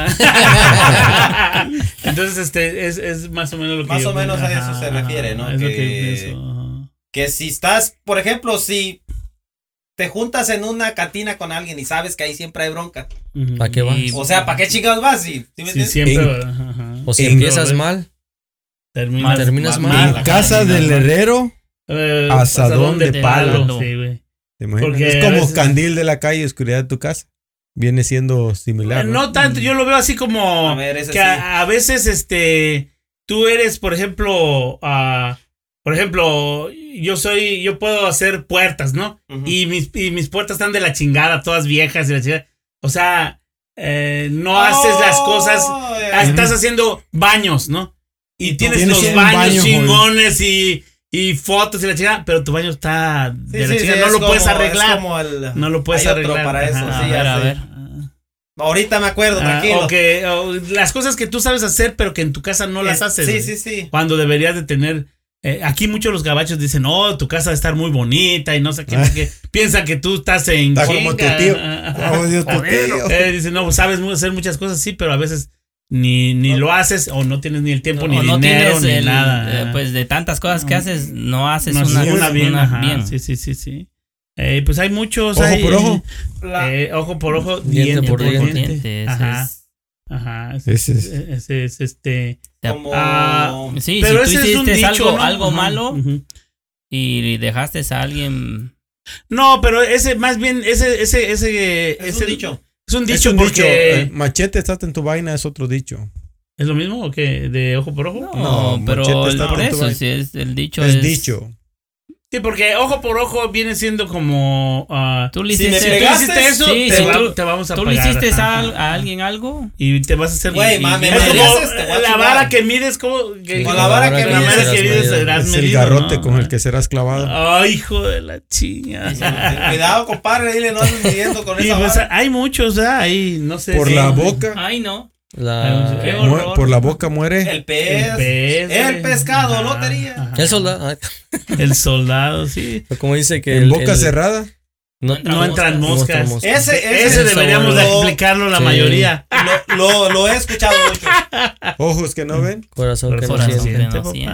Speaker 1: Entonces, este, es, es más o menos lo que
Speaker 4: Más
Speaker 1: yo
Speaker 4: o menos a eso se refiere, ¿no?
Speaker 1: Es lo
Speaker 4: Que-
Speaker 1: que pienso. ajá.
Speaker 4: Que si estás, por ejemplo, si te juntas en una cantina con alguien y sabes que ahí siempre hay bronca.
Speaker 5: ¿Para qué vas?
Speaker 4: O sea, ¿para qué chingados vas? ¿Sí, ¿Sí me
Speaker 1: Sí, siempre.
Speaker 2: En-
Speaker 1: ajá.
Speaker 5: O si
Speaker 2: En-
Speaker 5: empiezas mal,
Speaker 1: Terminas,
Speaker 5: terminas mal.
Speaker 2: En casa del herrero,
Speaker 1: Eh,
Speaker 2: Asadón de
Speaker 1: palo.
Speaker 3: palo.
Speaker 1: Sí, güey.
Speaker 2: ¿te imaginas?
Speaker 1: Porque
Speaker 2: es como
Speaker 1: veces-
Speaker 2: candil de la calle, oscuridad de tu casa. Viene siendo similar. ¿no?
Speaker 1: No tanto, yo lo veo así como
Speaker 4: A ver,
Speaker 1: que
Speaker 4: sí.
Speaker 1: a, a veces este tú eres, por ejemplo, ah, por ejemplo, yo soy, yo puedo hacer puertas, ¿no? Y mis, y mis puertas están de la chingada, todas viejas y la chingada. O sea, eh, no haces las cosas. Estás haciendo baños, ¿no? Y tienes
Speaker 2: tienes
Speaker 1: los baños
Speaker 2: baño,
Speaker 1: chingones y, y fotos y la chingada, pero tu baño está
Speaker 4: Sí,
Speaker 1: de la
Speaker 4: sí,
Speaker 1: chingada.
Speaker 4: sí,
Speaker 1: no lo
Speaker 4: como-
Speaker 1: puedes
Speaker 4: es
Speaker 1: arreglar. No lo puedes
Speaker 4: hay otro
Speaker 1: arreglar.
Speaker 4: para eso,
Speaker 1: Ajá,
Speaker 4: sí,
Speaker 3: a
Speaker 4: ya
Speaker 3: ver, a
Speaker 4: sé.
Speaker 3: ver.
Speaker 4: Ahorita me acuerdo,
Speaker 1: Ah,
Speaker 4: tranquilo.
Speaker 1: o que o las cosas que tú sabes hacer, pero que en tu casa no las
Speaker 4: Es-
Speaker 1: haces.
Speaker 4: Sí, sí, sí.
Speaker 1: Cuando deberías de tener. eh, aquí muchos los gabachos dicen, oh, tu casa debe estar muy bonita y no sé qué, porque *laughs* piensan que tú estás en.
Speaker 2: Está como tu tío. Oh, Dios, tu tío.
Speaker 1: Eh, dicen, no, sabes hacer muchas cosas, sí, pero a veces ni, ni lo haces o no tienes ni el tiempo, ni
Speaker 3: no
Speaker 1: dinero,
Speaker 3: tienes
Speaker 1: ni
Speaker 3: el,
Speaker 1: nada.
Speaker 3: eh, pues de tantas cosas que haces, no haces
Speaker 1: no
Speaker 3: una,
Speaker 1: bien,
Speaker 3: una
Speaker 1: ajá,
Speaker 3: bien.
Speaker 1: Sí, sí, sí, sí. Eh, pues hay muchos.
Speaker 2: Ojo
Speaker 1: hay,
Speaker 2: por ojo.
Speaker 4: La-
Speaker 1: eh, ojo por ojo,
Speaker 5: Diente
Speaker 1: diente,
Speaker 5: por diente.
Speaker 1: diente.
Speaker 3: Diente, ese
Speaker 1: Ajá,
Speaker 3: es-
Speaker 1: ajá. Ese,
Speaker 2: es-
Speaker 1: ese es este.
Speaker 4: como
Speaker 1: Ah,
Speaker 3: Sí,
Speaker 1: Pero
Speaker 3: si
Speaker 1: ese
Speaker 3: tú
Speaker 1: es un
Speaker 3: hiciste
Speaker 1: dicho,
Speaker 3: algo,
Speaker 1: ¿no?
Speaker 3: algo
Speaker 1: Ajá,
Speaker 3: malo, y dejaste a alguien.
Speaker 1: No, pero ese, más bien, ese, ese, ese,
Speaker 4: Es
Speaker 1: ese
Speaker 4: un dicho.
Speaker 1: Es un
Speaker 2: Es
Speaker 1: dicho
Speaker 2: un
Speaker 1: porque.
Speaker 2: dicho. eh, machete, estás en tu vaina, es otro dicho.
Speaker 1: ¿Es lo mismo o qué? ¿De ojo por ojo?
Speaker 3: No,
Speaker 2: No,
Speaker 3: pero
Speaker 2: machete
Speaker 3: el- por eso, sí, es, el dicho
Speaker 2: Es
Speaker 3: es.
Speaker 2: dicho.
Speaker 1: Sí, porque ojo por ojo viene siendo como.
Speaker 3: Tú le
Speaker 4: Si me
Speaker 3: hiciste,
Speaker 1: si tú
Speaker 4: pegaste,
Speaker 1: hiciste eso,
Speaker 3: sí,
Speaker 1: te,
Speaker 3: si
Speaker 1: va-
Speaker 3: tú-
Speaker 1: te vamos a
Speaker 3: ¿tú le hiciste a, al- a alguien algo.
Speaker 1: Y te vas a hacer.
Speaker 4: Güey, mami,
Speaker 1: Es como la vara que mides, como. que-
Speaker 4: Con la vara que mides,
Speaker 1: vara que
Speaker 5: serás
Speaker 1: mides
Speaker 5: medido.
Speaker 1: serás
Speaker 2: Es el
Speaker 1: medido,
Speaker 2: garrote
Speaker 1: ¿no?
Speaker 2: con el que serás clavado.
Speaker 1: Ay, hijo de la chinga.
Speaker 4: Cuidado, compadre, dile, no andes midiendo con esa
Speaker 1: pues
Speaker 4: vara.
Speaker 1: hay muchos, ¿verdad? Hay, no sé.
Speaker 2: Por la boca,
Speaker 3: Ay, no.
Speaker 5: La,
Speaker 3: Qué horror.
Speaker 2: por la boca muere.
Speaker 4: El pez.
Speaker 1: El pez.
Speaker 4: El pescado,
Speaker 1: Ajá,
Speaker 4: lotería.
Speaker 1: ajá.
Speaker 5: el soldado. ah,
Speaker 1: El soldado, sí.
Speaker 5: como dice que.
Speaker 2: en
Speaker 5: el-
Speaker 2: boca
Speaker 5: el-
Speaker 2: cerrada.
Speaker 5: No,
Speaker 1: No entran moscas.
Speaker 4: Ese, ese,
Speaker 1: Ese deberíamos de
Speaker 4: lo-
Speaker 1: explicarlo la
Speaker 5: Sí.
Speaker 1: mayoría.
Speaker 4: Lo, lo, lo he escuchado mucho. *laughs*
Speaker 2: Ojos que no ven.
Speaker 5: Corazón que no
Speaker 3: Corazón
Speaker 5: siente.
Speaker 3: que no siente.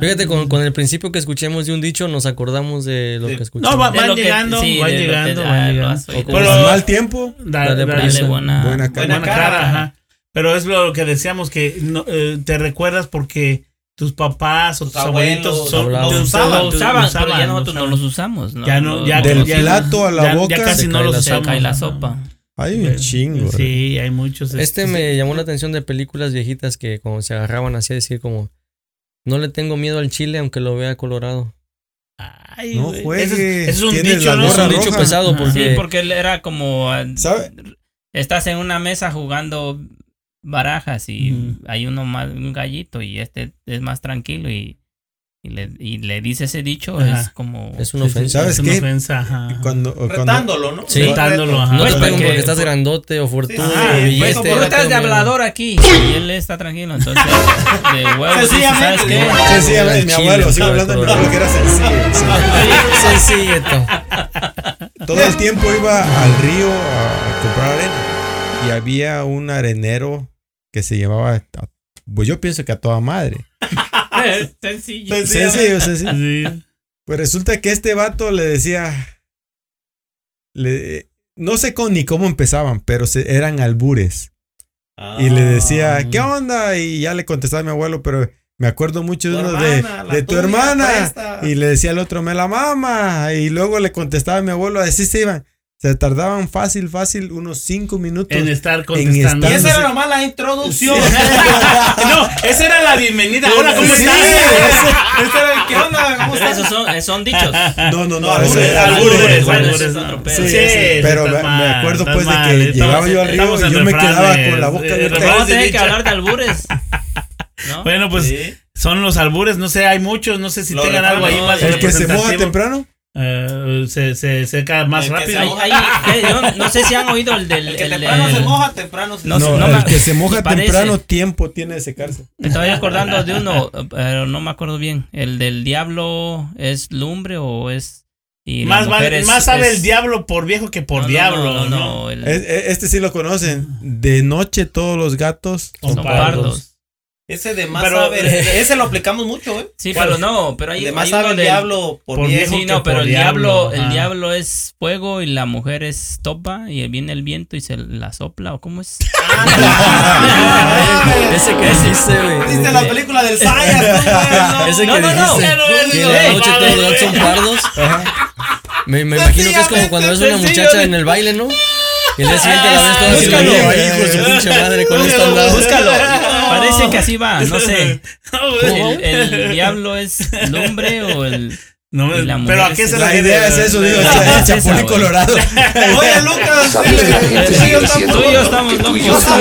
Speaker 5: Fíjate, con, con el principio que escuchemos de un dicho, nos acordamos de lo
Speaker 4: Sí.
Speaker 5: que escuchamos.
Speaker 1: No, va- van
Speaker 3: lo que-
Speaker 1: llegando,
Speaker 3: sí,
Speaker 1: van llegando,
Speaker 3: ah,
Speaker 1: van
Speaker 3: lo
Speaker 1: llegando.
Speaker 5: Como
Speaker 1: Pero-
Speaker 2: Al mal tiempo,
Speaker 1: Da-
Speaker 5: Dale,
Speaker 1: dale
Speaker 5: dale
Speaker 3: buena-
Speaker 2: buena cara.
Speaker 1: buena
Speaker 4: cara.
Speaker 1: cara, ajá. Pero es lo que decíamos que no, eh, te recuerdas porque tus papás o tus,
Speaker 4: Tus
Speaker 1: abuelitos
Speaker 4: abuelos
Speaker 1: son- tus-
Speaker 4: usaban,
Speaker 3: Lo
Speaker 1: tus-
Speaker 3: usaban, pero ya
Speaker 1: usaban,
Speaker 3: nosotros no
Speaker 1: usaban.
Speaker 3: los usamos. ¿no?
Speaker 1: Ya no, ya,
Speaker 2: Del
Speaker 1: ya-
Speaker 2: plato a la
Speaker 1: ya- ya
Speaker 2: boca
Speaker 1: casi
Speaker 5: se
Speaker 1: no
Speaker 5: cae
Speaker 1: los usamos.
Speaker 3: cae la sopa.
Speaker 2: hay un chingo.
Speaker 1: Sí, hay muchos.
Speaker 5: Este me llamó la atención de películas viejitas que como se agarraban así a decir como no le tengo miedo al chile aunque lo vea colorado.
Speaker 1: Ay,
Speaker 2: No
Speaker 1: güey.
Speaker 2: juegues,
Speaker 1: Ese es- es un dicho, ¿no?
Speaker 5: Es un dicho pesado porque
Speaker 3: Sí, porque él era como. ah,
Speaker 2: ¿Sabe?
Speaker 3: Estás en una mesa jugando barajas y
Speaker 1: Ujú.
Speaker 3: hay uno más, un gallito y este es más tranquilo y, y, le, y le dice ese dicho,
Speaker 1: Ajá.
Speaker 3: es como.
Speaker 5: es una ofensa.
Speaker 2: ¿Sabes
Speaker 1: es una
Speaker 2: qué?
Speaker 1: ofensa, ajá.
Speaker 2: Cuando, cuando,
Speaker 4: Retándolo, ¿no?
Speaker 5: Sí.
Speaker 1: Retándolo, ajá.
Speaker 5: No te
Speaker 3: Pues
Speaker 5: peguen
Speaker 3: porque-
Speaker 5: estás grandote o fortudo
Speaker 4: Sí, sí, pues,
Speaker 5: billete.
Speaker 4: como
Speaker 3: estás de hablador aquí y él está tranquilo, entonces de huevos ¿sabes qué?
Speaker 4: Sencillamente,
Speaker 2: mi
Speaker 5: Chile,
Speaker 2: abuelo, sigo hablando de mi abuelo que era sencillo.
Speaker 5: Sencillo. *laughs*
Speaker 2: Todo el tiempo iba al río a comprar arena y había un arenero que se llevaba, a- pues yo pienso que a toda madre. *laughs*
Speaker 3: Sencillo.
Speaker 2: Sencillo, sencillo.
Speaker 1: Sí.
Speaker 2: Pues resulta que este vato le decía, le- no sé con, ni cómo empezaban, pero se- eran albures. Y le decía, ¿qué onda? Y ya le contestaba a mi abuelo, pero me acuerdo mucho de uno
Speaker 4: hermana,
Speaker 2: de, tu hermana.
Speaker 4: presta.
Speaker 2: Y le decía al otro, me la mama. Y luego le contestaba a mi abuelo, así se iban. Se tardaban fácil, fácil, unos cinco minutos.
Speaker 1: En estar contestando.
Speaker 4: Y
Speaker 2: estar-
Speaker 4: esa era nomás la introducción. *laughs*
Speaker 1: no, esa era la bienvenida. Hola, ¿cómo
Speaker 2: Sí,
Speaker 1: estás?
Speaker 4: Ese era el, ¿Qué onda? ¿Cómo estás?
Speaker 3: Esos son, esos son dichos.
Speaker 2: No, no, no.
Speaker 4: Albures,
Speaker 3: bueno, es.
Speaker 2: Sí,
Speaker 1: Sí,
Speaker 2: sí, pero me,
Speaker 1: mal,
Speaker 2: me acuerdo pues de
Speaker 1: mal,
Speaker 2: que
Speaker 1: estamos-
Speaker 2: llegaba yo
Speaker 1: en
Speaker 2: y yo me quedaba con la boca
Speaker 1: eh,
Speaker 2: abierta.
Speaker 3: Vamos a
Speaker 1: de
Speaker 3: tener que hablar de albures. *laughs* ¿No?
Speaker 1: Bueno, pues
Speaker 4: Sí.
Speaker 1: son los albures, no sé, hay muchos, no sé si tengan algo ahí más
Speaker 2: El que se moja temprano.
Speaker 1: Eh, se, se seca más
Speaker 4: El
Speaker 1: rápido.
Speaker 4: se
Speaker 3: Hay-
Speaker 4: moja.
Speaker 3: hay- yo no sé si han oído el del.
Speaker 4: El que
Speaker 3: el
Speaker 4: temprano
Speaker 3: del-
Speaker 4: se moja, temprano se
Speaker 3: No,
Speaker 2: No,
Speaker 3: no
Speaker 2: el que se moja
Speaker 3: parece.
Speaker 2: temprano tiempo tiene de secarse.
Speaker 3: Me estoy acordando de uno, pero no me acuerdo bien. ¿El del diablo es lumbre o es.? Y
Speaker 1: más, vale-
Speaker 3: es-
Speaker 1: más sabe
Speaker 3: es-
Speaker 1: el diablo por viejo que por
Speaker 3: No, no,
Speaker 1: diablo.
Speaker 3: No, no,
Speaker 1: ¿no?
Speaker 3: no, el-
Speaker 2: Es- e- Este sí lo conocen. De noche todos los gatos
Speaker 1: Son
Speaker 3: son
Speaker 1: pardos.
Speaker 3: pardos.
Speaker 4: Ese de más
Speaker 1: Pero-
Speaker 4: sabe. Ese lo aplicamos mucho, ¿eh?
Speaker 3: Sí,
Speaker 1: ¿Cuál?
Speaker 3: pero no, pero hay,
Speaker 4: de más
Speaker 3: hay
Speaker 4: sabe el
Speaker 3: del-
Speaker 4: diablo por,
Speaker 1: por
Speaker 4: viejo.
Speaker 3: Sí, no,
Speaker 1: que
Speaker 3: pero
Speaker 1: por
Speaker 3: el diablo,
Speaker 1: diablo,
Speaker 3: el diablo es fuego y la mujer es topa y viene el viento y se la sopla o cómo es. *laughs*
Speaker 5: Ese que dice, güey.
Speaker 4: ¿Viste la película del Sayas? *laughs*
Speaker 5: Ese que
Speaker 3: No, no,
Speaker 5: que la
Speaker 1: no,
Speaker 5: noche
Speaker 1: no,
Speaker 5: todos los son pardos. Me, imagino que es como cuando ves una muchacha en el baile, ¿no? Y el día siguiente la ves toda así,
Speaker 3: Búscalo.
Speaker 5: "Ay, hijo de su pinche madre, con esta andada".
Speaker 3: Búscalo. *laughs* Parece que así va, no sé. *laughs* El, el diablo es lumbre o el.
Speaker 1: No, pero a qué se
Speaker 2: La idea es eso, digo, Chapulín. Colorado. *laughs*
Speaker 4: Oye, Lucas.
Speaker 7: ¿Sabes que la gente
Speaker 4: Sí,
Speaker 7: sigue
Speaker 4: yo
Speaker 7: diciendo
Speaker 3: Tú y yo estamos
Speaker 7: que tú y
Speaker 3: locos. No,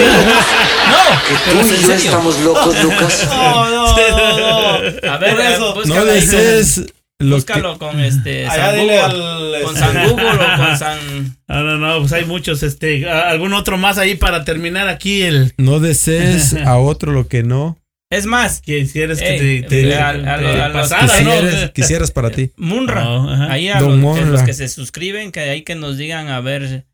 Speaker 7: tú y yo estamos locos, Lucas?
Speaker 4: No, no, no, no.
Speaker 3: A ver,
Speaker 4: Por eso.
Speaker 3: búscalo
Speaker 2: No
Speaker 3: ahí
Speaker 2: lo que...
Speaker 3: Búscalo con este. San
Speaker 4: dile
Speaker 3: Google.
Speaker 4: al.
Speaker 3: Con
Speaker 4: este,
Speaker 3: San Google o con San. *laughs*
Speaker 1: No, no, no, pues hay muchos, este, ¿a- algún otro más ahí para terminar aquí el
Speaker 2: No desees a otro lo que no *laughs*
Speaker 3: Es más,
Speaker 1: quisieras que
Speaker 3: Ey,
Speaker 1: te,
Speaker 2: quisieras, para ti.
Speaker 3: Munra. Ahí a los,
Speaker 2: Munra.
Speaker 3: los que se suscriben, que ahí que nos digan a ver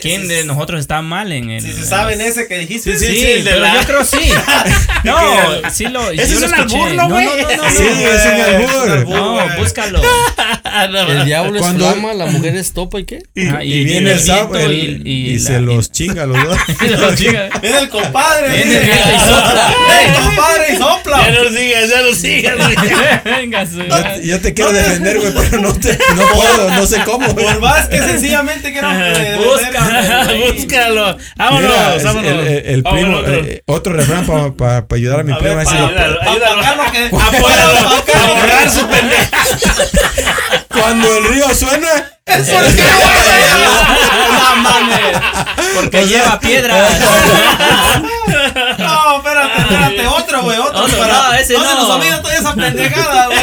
Speaker 3: ¿Quién
Speaker 4: si-
Speaker 3: de nosotros está mal en el.
Speaker 4: Si se saben ese que dijiste.
Speaker 1: Sí,
Speaker 3: Sí,
Speaker 1: sí, el de
Speaker 3: pero
Speaker 1: la-
Speaker 3: yo creo sí. *laughs* No, *laughs* sí lo.
Speaker 1: Ese es un albur, ¿no, güey?
Speaker 3: No, no, no,
Speaker 2: Sí,
Speaker 3: no.
Speaker 2: es un albur.
Speaker 4: es
Speaker 3: No, búscalo. *laughs*
Speaker 5: El diablo es
Speaker 2: Cuando-
Speaker 5: flama, la mujer es topa y qué.
Speaker 3: Ah,
Speaker 2: Y, viene el sapo el- y,
Speaker 3: y
Speaker 2: se
Speaker 3: la-
Speaker 2: los chinga a los dos.
Speaker 3: los chinga.
Speaker 4: Viene el compadre.
Speaker 3: Viene el sopla.
Speaker 4: ¡Ey, compadre! ¡Y sopla!
Speaker 1: Ya no sigas, ya no sigas.
Speaker 3: Venga, su.
Speaker 2: Yo, te quiero defender, güey, pero no, te, no puedo, no sé cómo.
Speaker 4: Por más que sencillamente quiero eh,
Speaker 3: Búscalo.
Speaker 1: Vámonos,
Speaker 2: Mira,
Speaker 1: vámonos.
Speaker 2: el, el- el
Speaker 1: Vámonos,
Speaker 2: primo,
Speaker 1: otro.
Speaker 2: eh, otro refrán para ayudar a mi
Speaker 4: A
Speaker 2: primo.
Speaker 4: ver,
Speaker 2: a
Speaker 1: ayúdalo, ayúdalo.
Speaker 4: que- *laughs*
Speaker 1: ahorrar su pendeja.
Speaker 2: Cuando el río suena,
Speaker 4: Eso es que
Speaker 3: No mames. Porque lleva piedras. *laughs*
Speaker 4: No, espérate, espérate, otro, güey, otro.
Speaker 3: Otro,
Speaker 4: para-
Speaker 3: no, ese
Speaker 4: se
Speaker 3: no.
Speaker 4: nos olvida toda esa pendejada, güey.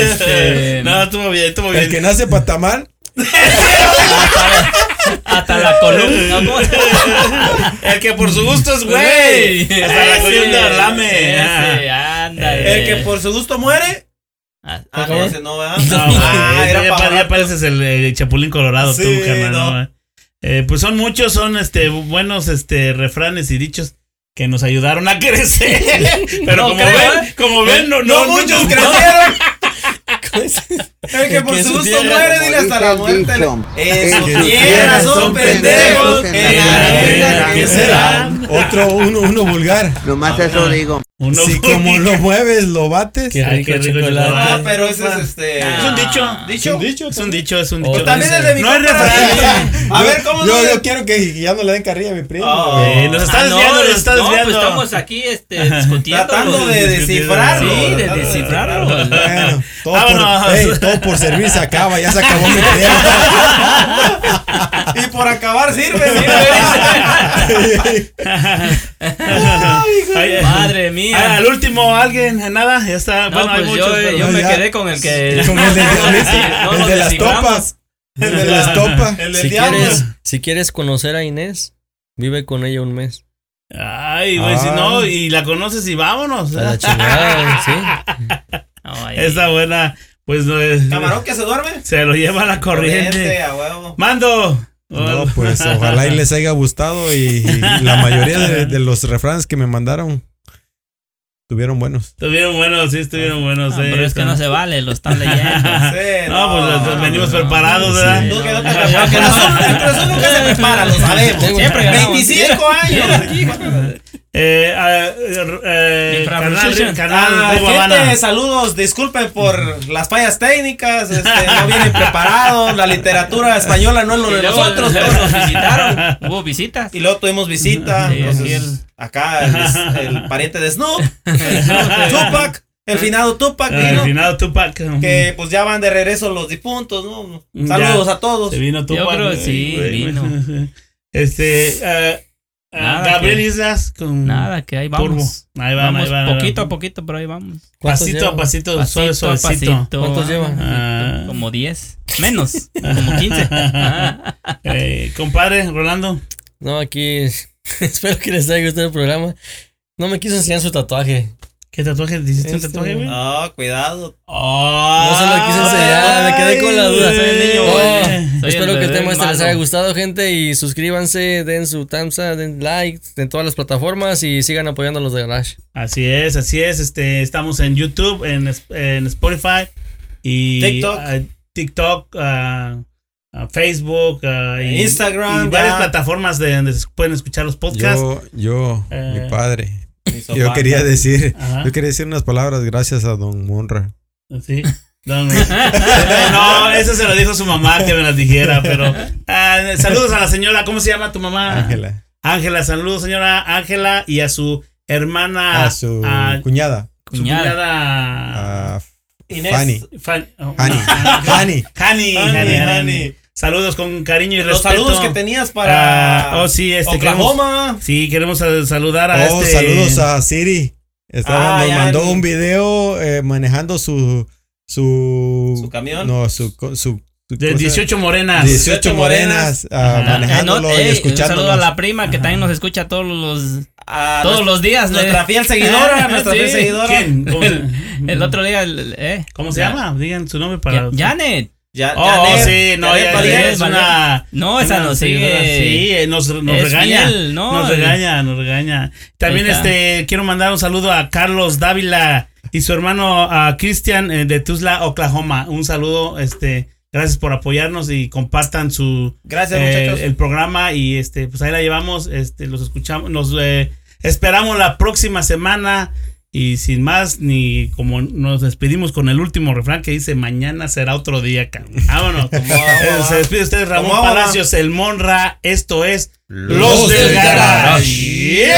Speaker 3: Este,
Speaker 1: No, estuvo bien, estuvo bien.
Speaker 2: el que nace para tamar, *laughs*
Speaker 3: hasta la columna. ¿cómo se-
Speaker 1: El que por su gusto es güey. Hasta la coyunda lame.
Speaker 4: El que por su gusto muere.
Speaker 3: Ah,
Speaker 4: Ah, no, ese no, ¿verdad?
Speaker 1: No,
Speaker 4: ah, era
Speaker 1: ya,
Speaker 4: para
Speaker 1: pa- ya pareces el, eh, Chapulín Colorado
Speaker 4: Sí,
Speaker 1: tú, carnal.
Speaker 4: no.
Speaker 1: ¿no? Eh, pues son muchos, son este buenos este refranes y dichos que nos ayudaron a crecer. *laughs* Pero
Speaker 3: No
Speaker 1: como
Speaker 3: creo,
Speaker 1: ven,
Speaker 3: ¿eh?
Speaker 1: como ven, no,
Speaker 4: No,
Speaker 1: no,
Speaker 4: muchos
Speaker 1: no-
Speaker 4: crecieron. *laughs* El que por
Speaker 5: que
Speaker 4: su gusto muere, dile hasta la muerte. En su tierra
Speaker 7: son pendejos, serán.
Speaker 4: serán.
Speaker 2: otro, uno, uno vulgar.
Speaker 7: Nomás eso digo.
Speaker 1: uno-
Speaker 2: si como lo mueves, lo bates.
Speaker 1: Qué rico
Speaker 5: rico
Speaker 1: chocolate.
Speaker 4: Ah, pero ese es este.
Speaker 1: Es un dicho.
Speaker 4: ¿Dicho?
Speaker 2: un dicho.
Speaker 1: Es un dicho, es un
Speaker 5: Oh,
Speaker 1: dicho.
Speaker 4: También es de mi
Speaker 1: No es refrán.
Speaker 4: A ver, ¿cómo
Speaker 2: yo,
Speaker 4: no?
Speaker 2: yo quiero que ya no le den carrilla a mi primo.
Speaker 4: Oh.
Speaker 1: Eh, nos está
Speaker 3: Ah,
Speaker 1: desviando, nos está
Speaker 3: no,
Speaker 1: desviando.
Speaker 3: pues estamos aquí este, discutiendo.
Speaker 4: Tratando de descifrarlo.
Speaker 3: Sí, de descifrarlo.
Speaker 2: Bueno, todo
Speaker 1: Vámonos.
Speaker 2: por, ey, todo por servir se acaba, ya se acabó mi tiempo. *laughs*
Speaker 4: Y por acabar sirve.
Speaker 1: Ay,
Speaker 3: Madre
Speaker 1: ah,
Speaker 3: mía.
Speaker 1: al último, alguien, nada, ya está.
Speaker 3: No,
Speaker 1: bueno, hay
Speaker 3: pues
Speaker 1: muchos.
Speaker 3: yo,
Speaker 1: pero-
Speaker 3: yo
Speaker 2: no,
Speaker 3: me
Speaker 2: ya.
Speaker 3: quedé con el que.
Speaker 2: Como el de, *laughs*
Speaker 3: No,
Speaker 2: el
Speaker 3: lo
Speaker 2: de las topas. El de las *laughs* topas.
Speaker 4: El del
Speaker 5: Si
Speaker 4: diablo.
Speaker 5: quieres, si quieres conocer a Inés, vive con ella un mes.
Speaker 1: Ay, güey, si no, y la conoces y vámonos.
Speaker 5: A la chingada, sí. *laughs*
Speaker 1: Esta buena, pues no es-
Speaker 4: Camarón que se duerme.
Speaker 1: se lo lleva la corriente.
Speaker 4: Corriente, a huevo.
Speaker 1: Mando.
Speaker 2: No, pues ojalá y les haya gustado y, y la mayoría de, de los refranes que me mandaron tuvieron buenos.
Speaker 1: Estuvieron buenos, sí, estuvieron buenos.
Speaker 3: No,
Speaker 1: eh,
Speaker 3: pero es que no se vale, lo están *laughs* leyendo.
Speaker 4: Sí,
Speaker 1: No, pues
Speaker 4: no,
Speaker 1: venimos
Speaker 4: no,
Speaker 1: preparados,
Speaker 2: Sí.
Speaker 1: ¿verdad?
Speaker 4: Tú que no que nosotros- nunca se prepara, lo sabemos.
Speaker 3: Siempre ganamos.
Speaker 4: 25 años.
Speaker 1: Eh, eh, eh,
Speaker 3: Infraprecision.
Speaker 1: canal, canal
Speaker 4: Ah, gente, saludos, disculpen por las fallas técnicas, este, no *laughs* vienen preparados, la literatura española no es lo de nosotros,
Speaker 3: luego
Speaker 4: pero-
Speaker 3: nos visitaron. Hubo visitas.
Speaker 4: y luego tuvimos visita,
Speaker 3: Sí,
Speaker 4: entonces,
Speaker 3: aquí el-
Speaker 4: acá el, el pariente de Snoop, *laughs* Tupac, el finado Tupac,
Speaker 1: Ah,
Speaker 4: vino,
Speaker 1: al final Tupac.
Speaker 4: que pues ya van de regreso los difuntos, ¿no?
Speaker 1: Ya.
Speaker 4: Saludos a todos.
Speaker 1: Se vino Tupac.
Speaker 3: creo que
Speaker 1: güey,
Speaker 3: sí, vino. *laughs*
Speaker 1: Este, eh, ah,
Speaker 3: Nada,
Speaker 1: Gabriel
Speaker 3: que-
Speaker 1: Islas con
Speaker 3: Nada, que ahí
Speaker 1: Turbo.
Speaker 3: vamos.
Speaker 1: Ahí va,
Speaker 3: vamos
Speaker 1: ahí va, ahí va.
Speaker 3: poquito a poquito, pero ahí vamos.
Speaker 5: ¿Cuántos
Speaker 1: Pasito a pasito,
Speaker 3: Pasito
Speaker 1: suave, suavecito.
Speaker 3: pasito.
Speaker 5: ¿Cuántos llevan?
Speaker 1: Ah.
Speaker 3: Como 10. Menos. Como 15. *laughs*
Speaker 1: Eh, compadre, Rolando.
Speaker 5: No, aquí *laughs* espero que les haya gustado el programa. No me quiso enseñar su tatuaje.
Speaker 1: ¿Qué tatuaje? ¿Te hiciste un
Speaker 5: Este,
Speaker 1: tatuaje, güey?
Speaker 4: No, cuidado.
Speaker 1: Oh,
Speaker 5: No se lo quise enseñar, me quedé con la duda.
Speaker 1: Soy el niño,
Speaker 5: Oh.
Speaker 3: Soy
Speaker 5: espero
Speaker 3: el
Speaker 5: que el tema este les haya gustado, gente. Y suscríbanse, den su thumbs up, den like en todas las plataformas y sigan apoyando a los de Garage.
Speaker 1: Así es, así es. Este, estamos en YouTube, en, en Spotify y
Speaker 4: TikTok.
Speaker 1: ah, TikTok, ah, ah, Facebook, ah, y,
Speaker 4: Instagram,
Speaker 1: y varias
Speaker 4: ya.
Speaker 1: plataformas de donde se pueden escuchar los podcasts.
Speaker 2: Yo, yo,
Speaker 1: Eh.
Speaker 2: mi padre. Yo quería decir,
Speaker 1: Ajá.
Speaker 2: yo quería decir unas palabras gracias a Don Monra.
Speaker 1: Sí. No, no. *laughs* No, eso se lo dijo su mamá que me las dijera, pero ah, saludos a la señora, ¿cómo se llama tu mamá?
Speaker 2: Ángela.
Speaker 1: Ángela, saludos señora Ángela y a su hermana
Speaker 2: A su
Speaker 1: a
Speaker 2: cuñada.
Speaker 1: su
Speaker 3: Cuñada.
Speaker 2: A
Speaker 4: Inés.
Speaker 2: Fanny.
Speaker 1: Oh.
Speaker 2: Hani, Hani,
Speaker 1: Hani,
Speaker 4: Hani.
Speaker 1: Hani. Saludos con cariño y
Speaker 4: Los
Speaker 1: respeto.
Speaker 4: saludos que tenías para
Speaker 1: Ah, oh, sí, este, queremos,
Speaker 4: Oklahoma.
Speaker 1: sí, queremos saludar a
Speaker 2: Oh,
Speaker 1: este.
Speaker 2: saludos a Siri. Estaba,
Speaker 4: Ah,
Speaker 2: nos mandó un video eh, manejando su su
Speaker 4: Su camión.
Speaker 2: No, su su, su
Speaker 1: De
Speaker 2: cosa-
Speaker 1: 18 morenas.
Speaker 2: 18 morenas ah, manejándolo
Speaker 3: Eh, no,
Speaker 2: y
Speaker 3: ey, Un saludo a la prima que también nos escucha todos los
Speaker 4: A
Speaker 3: todos
Speaker 4: nuestra-
Speaker 3: los días.
Speaker 4: Nuestra fiel seguidora, *laughs* nuestra
Speaker 3: Sí.
Speaker 4: fiel seguidora.
Speaker 1: ¿Quién? ¿Cómo se, *laughs*
Speaker 3: El otro día, el- eh.
Speaker 1: ¿Cómo se
Speaker 3: Ya-
Speaker 1: llama? Digan su nombre para.
Speaker 3: Ya-
Speaker 1: Oh, sí, no, ya, es una.
Speaker 3: No, esa
Speaker 1: una seguidora,
Speaker 3: sigue.
Speaker 1: Sí, eh, nos, nos
Speaker 3: es
Speaker 1: regaña.
Speaker 3: fiel, ¿no?
Speaker 1: Nos regaña, nos regaña. También este quiero mandar un saludo a Carlos Dávila y su hermano a Cristian eh, de Tuzla, Oklahoma. Un saludo, este, gracias por apoyarnos y compartan su
Speaker 4: Gracias,
Speaker 1: eh,
Speaker 4: muchachos.
Speaker 1: el programa y este, pues ahí la llevamos, este, los escuchamos, nos eh, esperamos la próxima semana. Y sin más, ni como nos despedimos con el último refrán que dice: Mañana será otro día, cabrón. *laughs* Vámonos. *laughs* Eh, se despide usted, Ramón Palacios, el Monra. Esto es
Speaker 2: Los, Los del, del Garage.